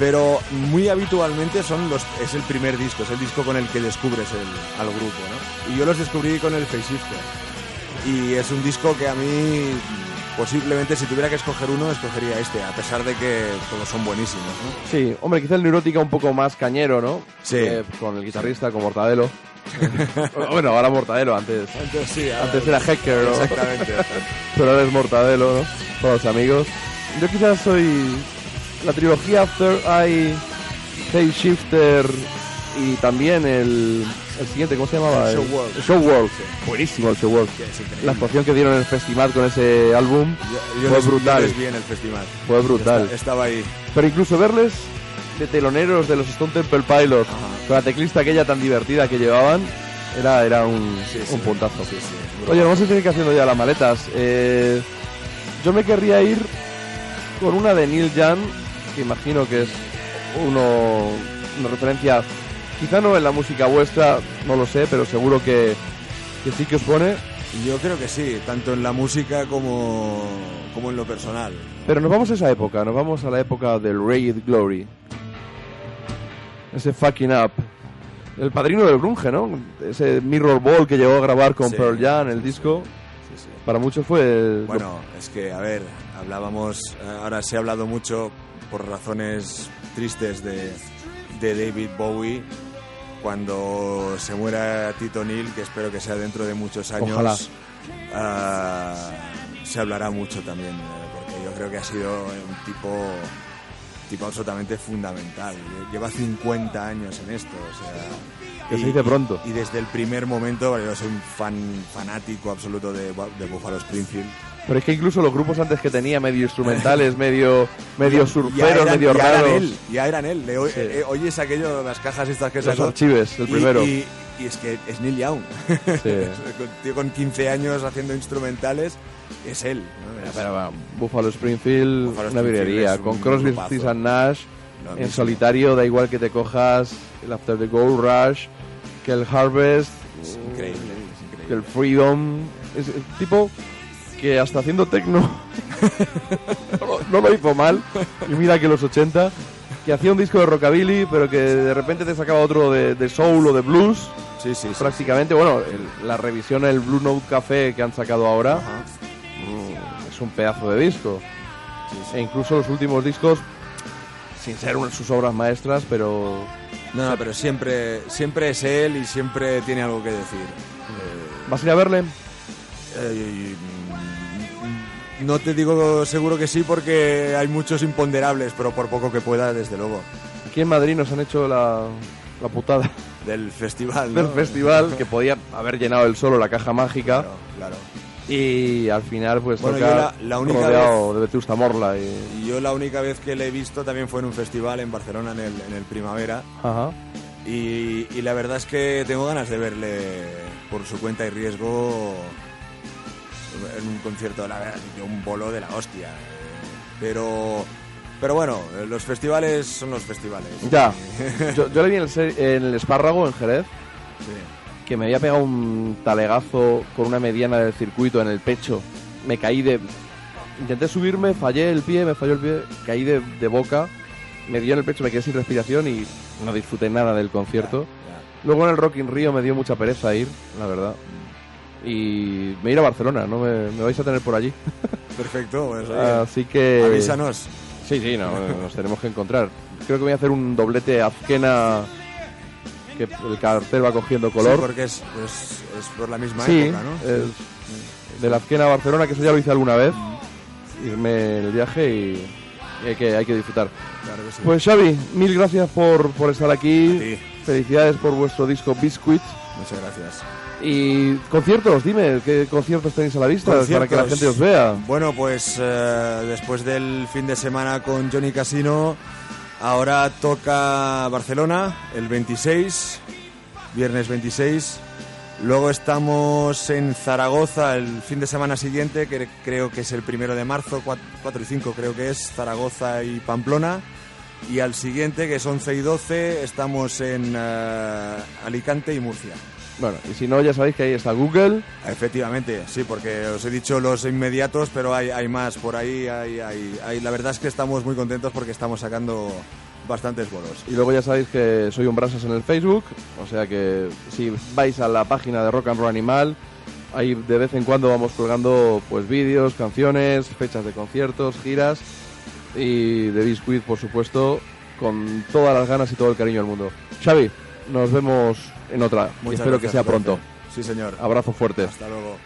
pero muy habitualmente son los, es el primer disco, es el disco con el que descubres el- al grupo, ¿no? Y yo los descubrí con el Face Shifter. Y es un disco que a mí, posiblemente, si tuviera que escoger uno, escogería este, a pesar de que todos son buenísimos, ¿no? Sí, hombre, quizá el Neurótica un poco más cañero, ¿no? Sí. Eh, con el guitarrista, con Mortadelo. bueno, ahora Mortadelo, antes. Antes sí, Antes era Hacker, ¿no? Exactamente. Pero ahora es Mortadelo, ¿no? Con los amigos. Yo quizás soy la trilogía Third Eye, Shifter y también el, el siguiente, ¿cómo se llamaba? El Show World. el Show World. Buenísimo el Show World. La actuación que dieron en el festival con ese álbum Yo, yo fue les- brutal. yo les vi en el festival. Fue brutal. Esta- Estaba ahí. Pero incluso verles de teloneros de los Stone Temple Pilots, con la teclista aquella tan divertida que llevaban, era, era un, Sí, un puntazo. Oye, vamos a tener que ir haciendo ya las maletas. Eh, yo me querría ir con una de Neil Young, que imagino que es uno, una referencia, quizá no en la música vuestra, no lo sé, pero seguro que, que sí que os pone. Yo creo que sí, tanto en la música como, como en lo personal. Pero nos vamos a esa época, nos vamos a la época del Radiant Glory. Ese fucking up. El padrino del grunge, ¿no? Ese Mirror Ball que llegó a grabar con Sí. Pearl Jam, el disco. Sí, sí. Para muchos fue... Bueno, es que, a ver, hablábamos, eh, ahora se ha hablado mucho por razones tristes de, de David Bowie cuando se muera Tito Neal, que espero que sea dentro de muchos años, ah, se hablará mucho también, eh, porque yo creo que ha sido un tipo, tipo absolutamente fundamental. Lleva 50 años en esto, o sea... Que se dice pronto. Y desde el primer momento, yo soy un fan fanático absoluto de, de Buffalo Springfield. Pero es que incluso los grupos antes que tenía, medio instrumentales, medio, medio surferos, eran- medio ya eran él, ya eran él. Le Sí. eh, oyes aquello, las cajas estas que Los sacó. archives, el Y- primero. Y, y es que es Neil Young. Sí. Tío con 15 años haciendo instrumentales, es él. ¿no? Es- Pero, va, Buffalo Springfield, Buffalo una virguería. Con un Crosby. Stills Nash, Lo en mismo. solitario, da igual que te cojas el After the Gold Rush, que el Harvest, Es increíble, es que increíble. el Freedom. Es el tipo que hasta haciendo techno no, lo- no lo hizo mal. Y mira que los 80, que hacía un disco de rockabilly, pero que de repente te sacaba otro de, de soul o de blues. Sí, sí, sí. Prácticamente, bueno, el- la revisión, el Blue Note Café que han sacado ahora, Ajá. mm, es un pedazo de disco. E incluso los últimos discos, sin ser una- sus obras maestras, pero No, no, pero siempre, siempre es él y siempre tiene algo que decir. ¿vas a ir a verle? Eh, no te digo seguro que sí porque hay muchos imponderables, pero por poco que pueda, desde luego. Aquí en Madrid nos han hecho la, la putada Del festival, del festival, que podía haber llenado el solo la caja mágica, Claro, claro. y al final pues Bueno, toca yo la- la única rodeado de Vetusta Morla. Y, Y yo la única vez que le he visto también fue en un festival en Barcelona, en el, en el Primavera. ajá. Y, y la verdad es que tengo ganas de verle por su cuenta y riesgo en un concierto, la verdad, de un bolo de la hostia. Pero, pero bueno, los festivales son los festivales. Ya, yo, yo le vi en el, en el espárrago en Jerez, Sí. que me había pegado un talegazo con una mediana del circuito en el pecho. Me caí de... Intenté subirme, fallé el pie, me falló el pie, caí de, de boca, me dio en el pecho, me quedé sin respiración y no disfruté nada del concierto. Luego en el Rock in Rio me dio mucha pereza ir, la verdad. Y me iré a Barcelona, ¿no? Me, me vais a tener por allí. Perfecto, pues, Así que... avísanos. Sí, sí, no, nos tenemos que encontrar. Creo que voy a hacer un doblete Azkena que el cartel va cogiendo Sí, color. porque es, es, es por la misma Sí, época, ¿no? es de la Azkena a Barcelona, que eso ya lo hice alguna vez. Irme el viaje y, y hay, que, hay que disfrutar. Claro que sí. Pues Xavi, mil gracias por, por estar aquí. Felicidades por vuestro disco Biscuit. Muchas gracias. Y conciertos, dime, ¿qué conciertos tenéis a la vista para que la gente os vea? Bueno, pues eh, después del fin de semana con Johnny Casino, ahora toca Barcelona el 26, viernes 26. Luego estamos en Zaragoza el fin de semana siguiente, que creo que es el primero de marzo, 4 y 5 creo que es, Zaragoza y Pamplona. Y al siguiente, que es 11 y 12, estamos en eh, Alicante y Murcia. Bueno, y si no, ya sabéis que ahí está Google. Efectivamente, sí, porque os he dicho los inmediatos, pero hay, hay más por ahí. Hay, hay- hay- la verdad es que estamos muy contentos porque estamos sacando bastantes bolos. Y luego ya sabéis que soy un Brasas en el Facebook, o sea que si vais a la página de Rock and Roll Animal, ahí de vez en cuando vamos colgando pues vídeos, canciones, fechas de conciertos, giras y de Biscuit, por supuesto, con todas las ganas y todo el cariño del mundo. Xavi, nos vemos en otra y espero que sea pronto. Sí, señor. Abrazo fuerte. Hasta luego.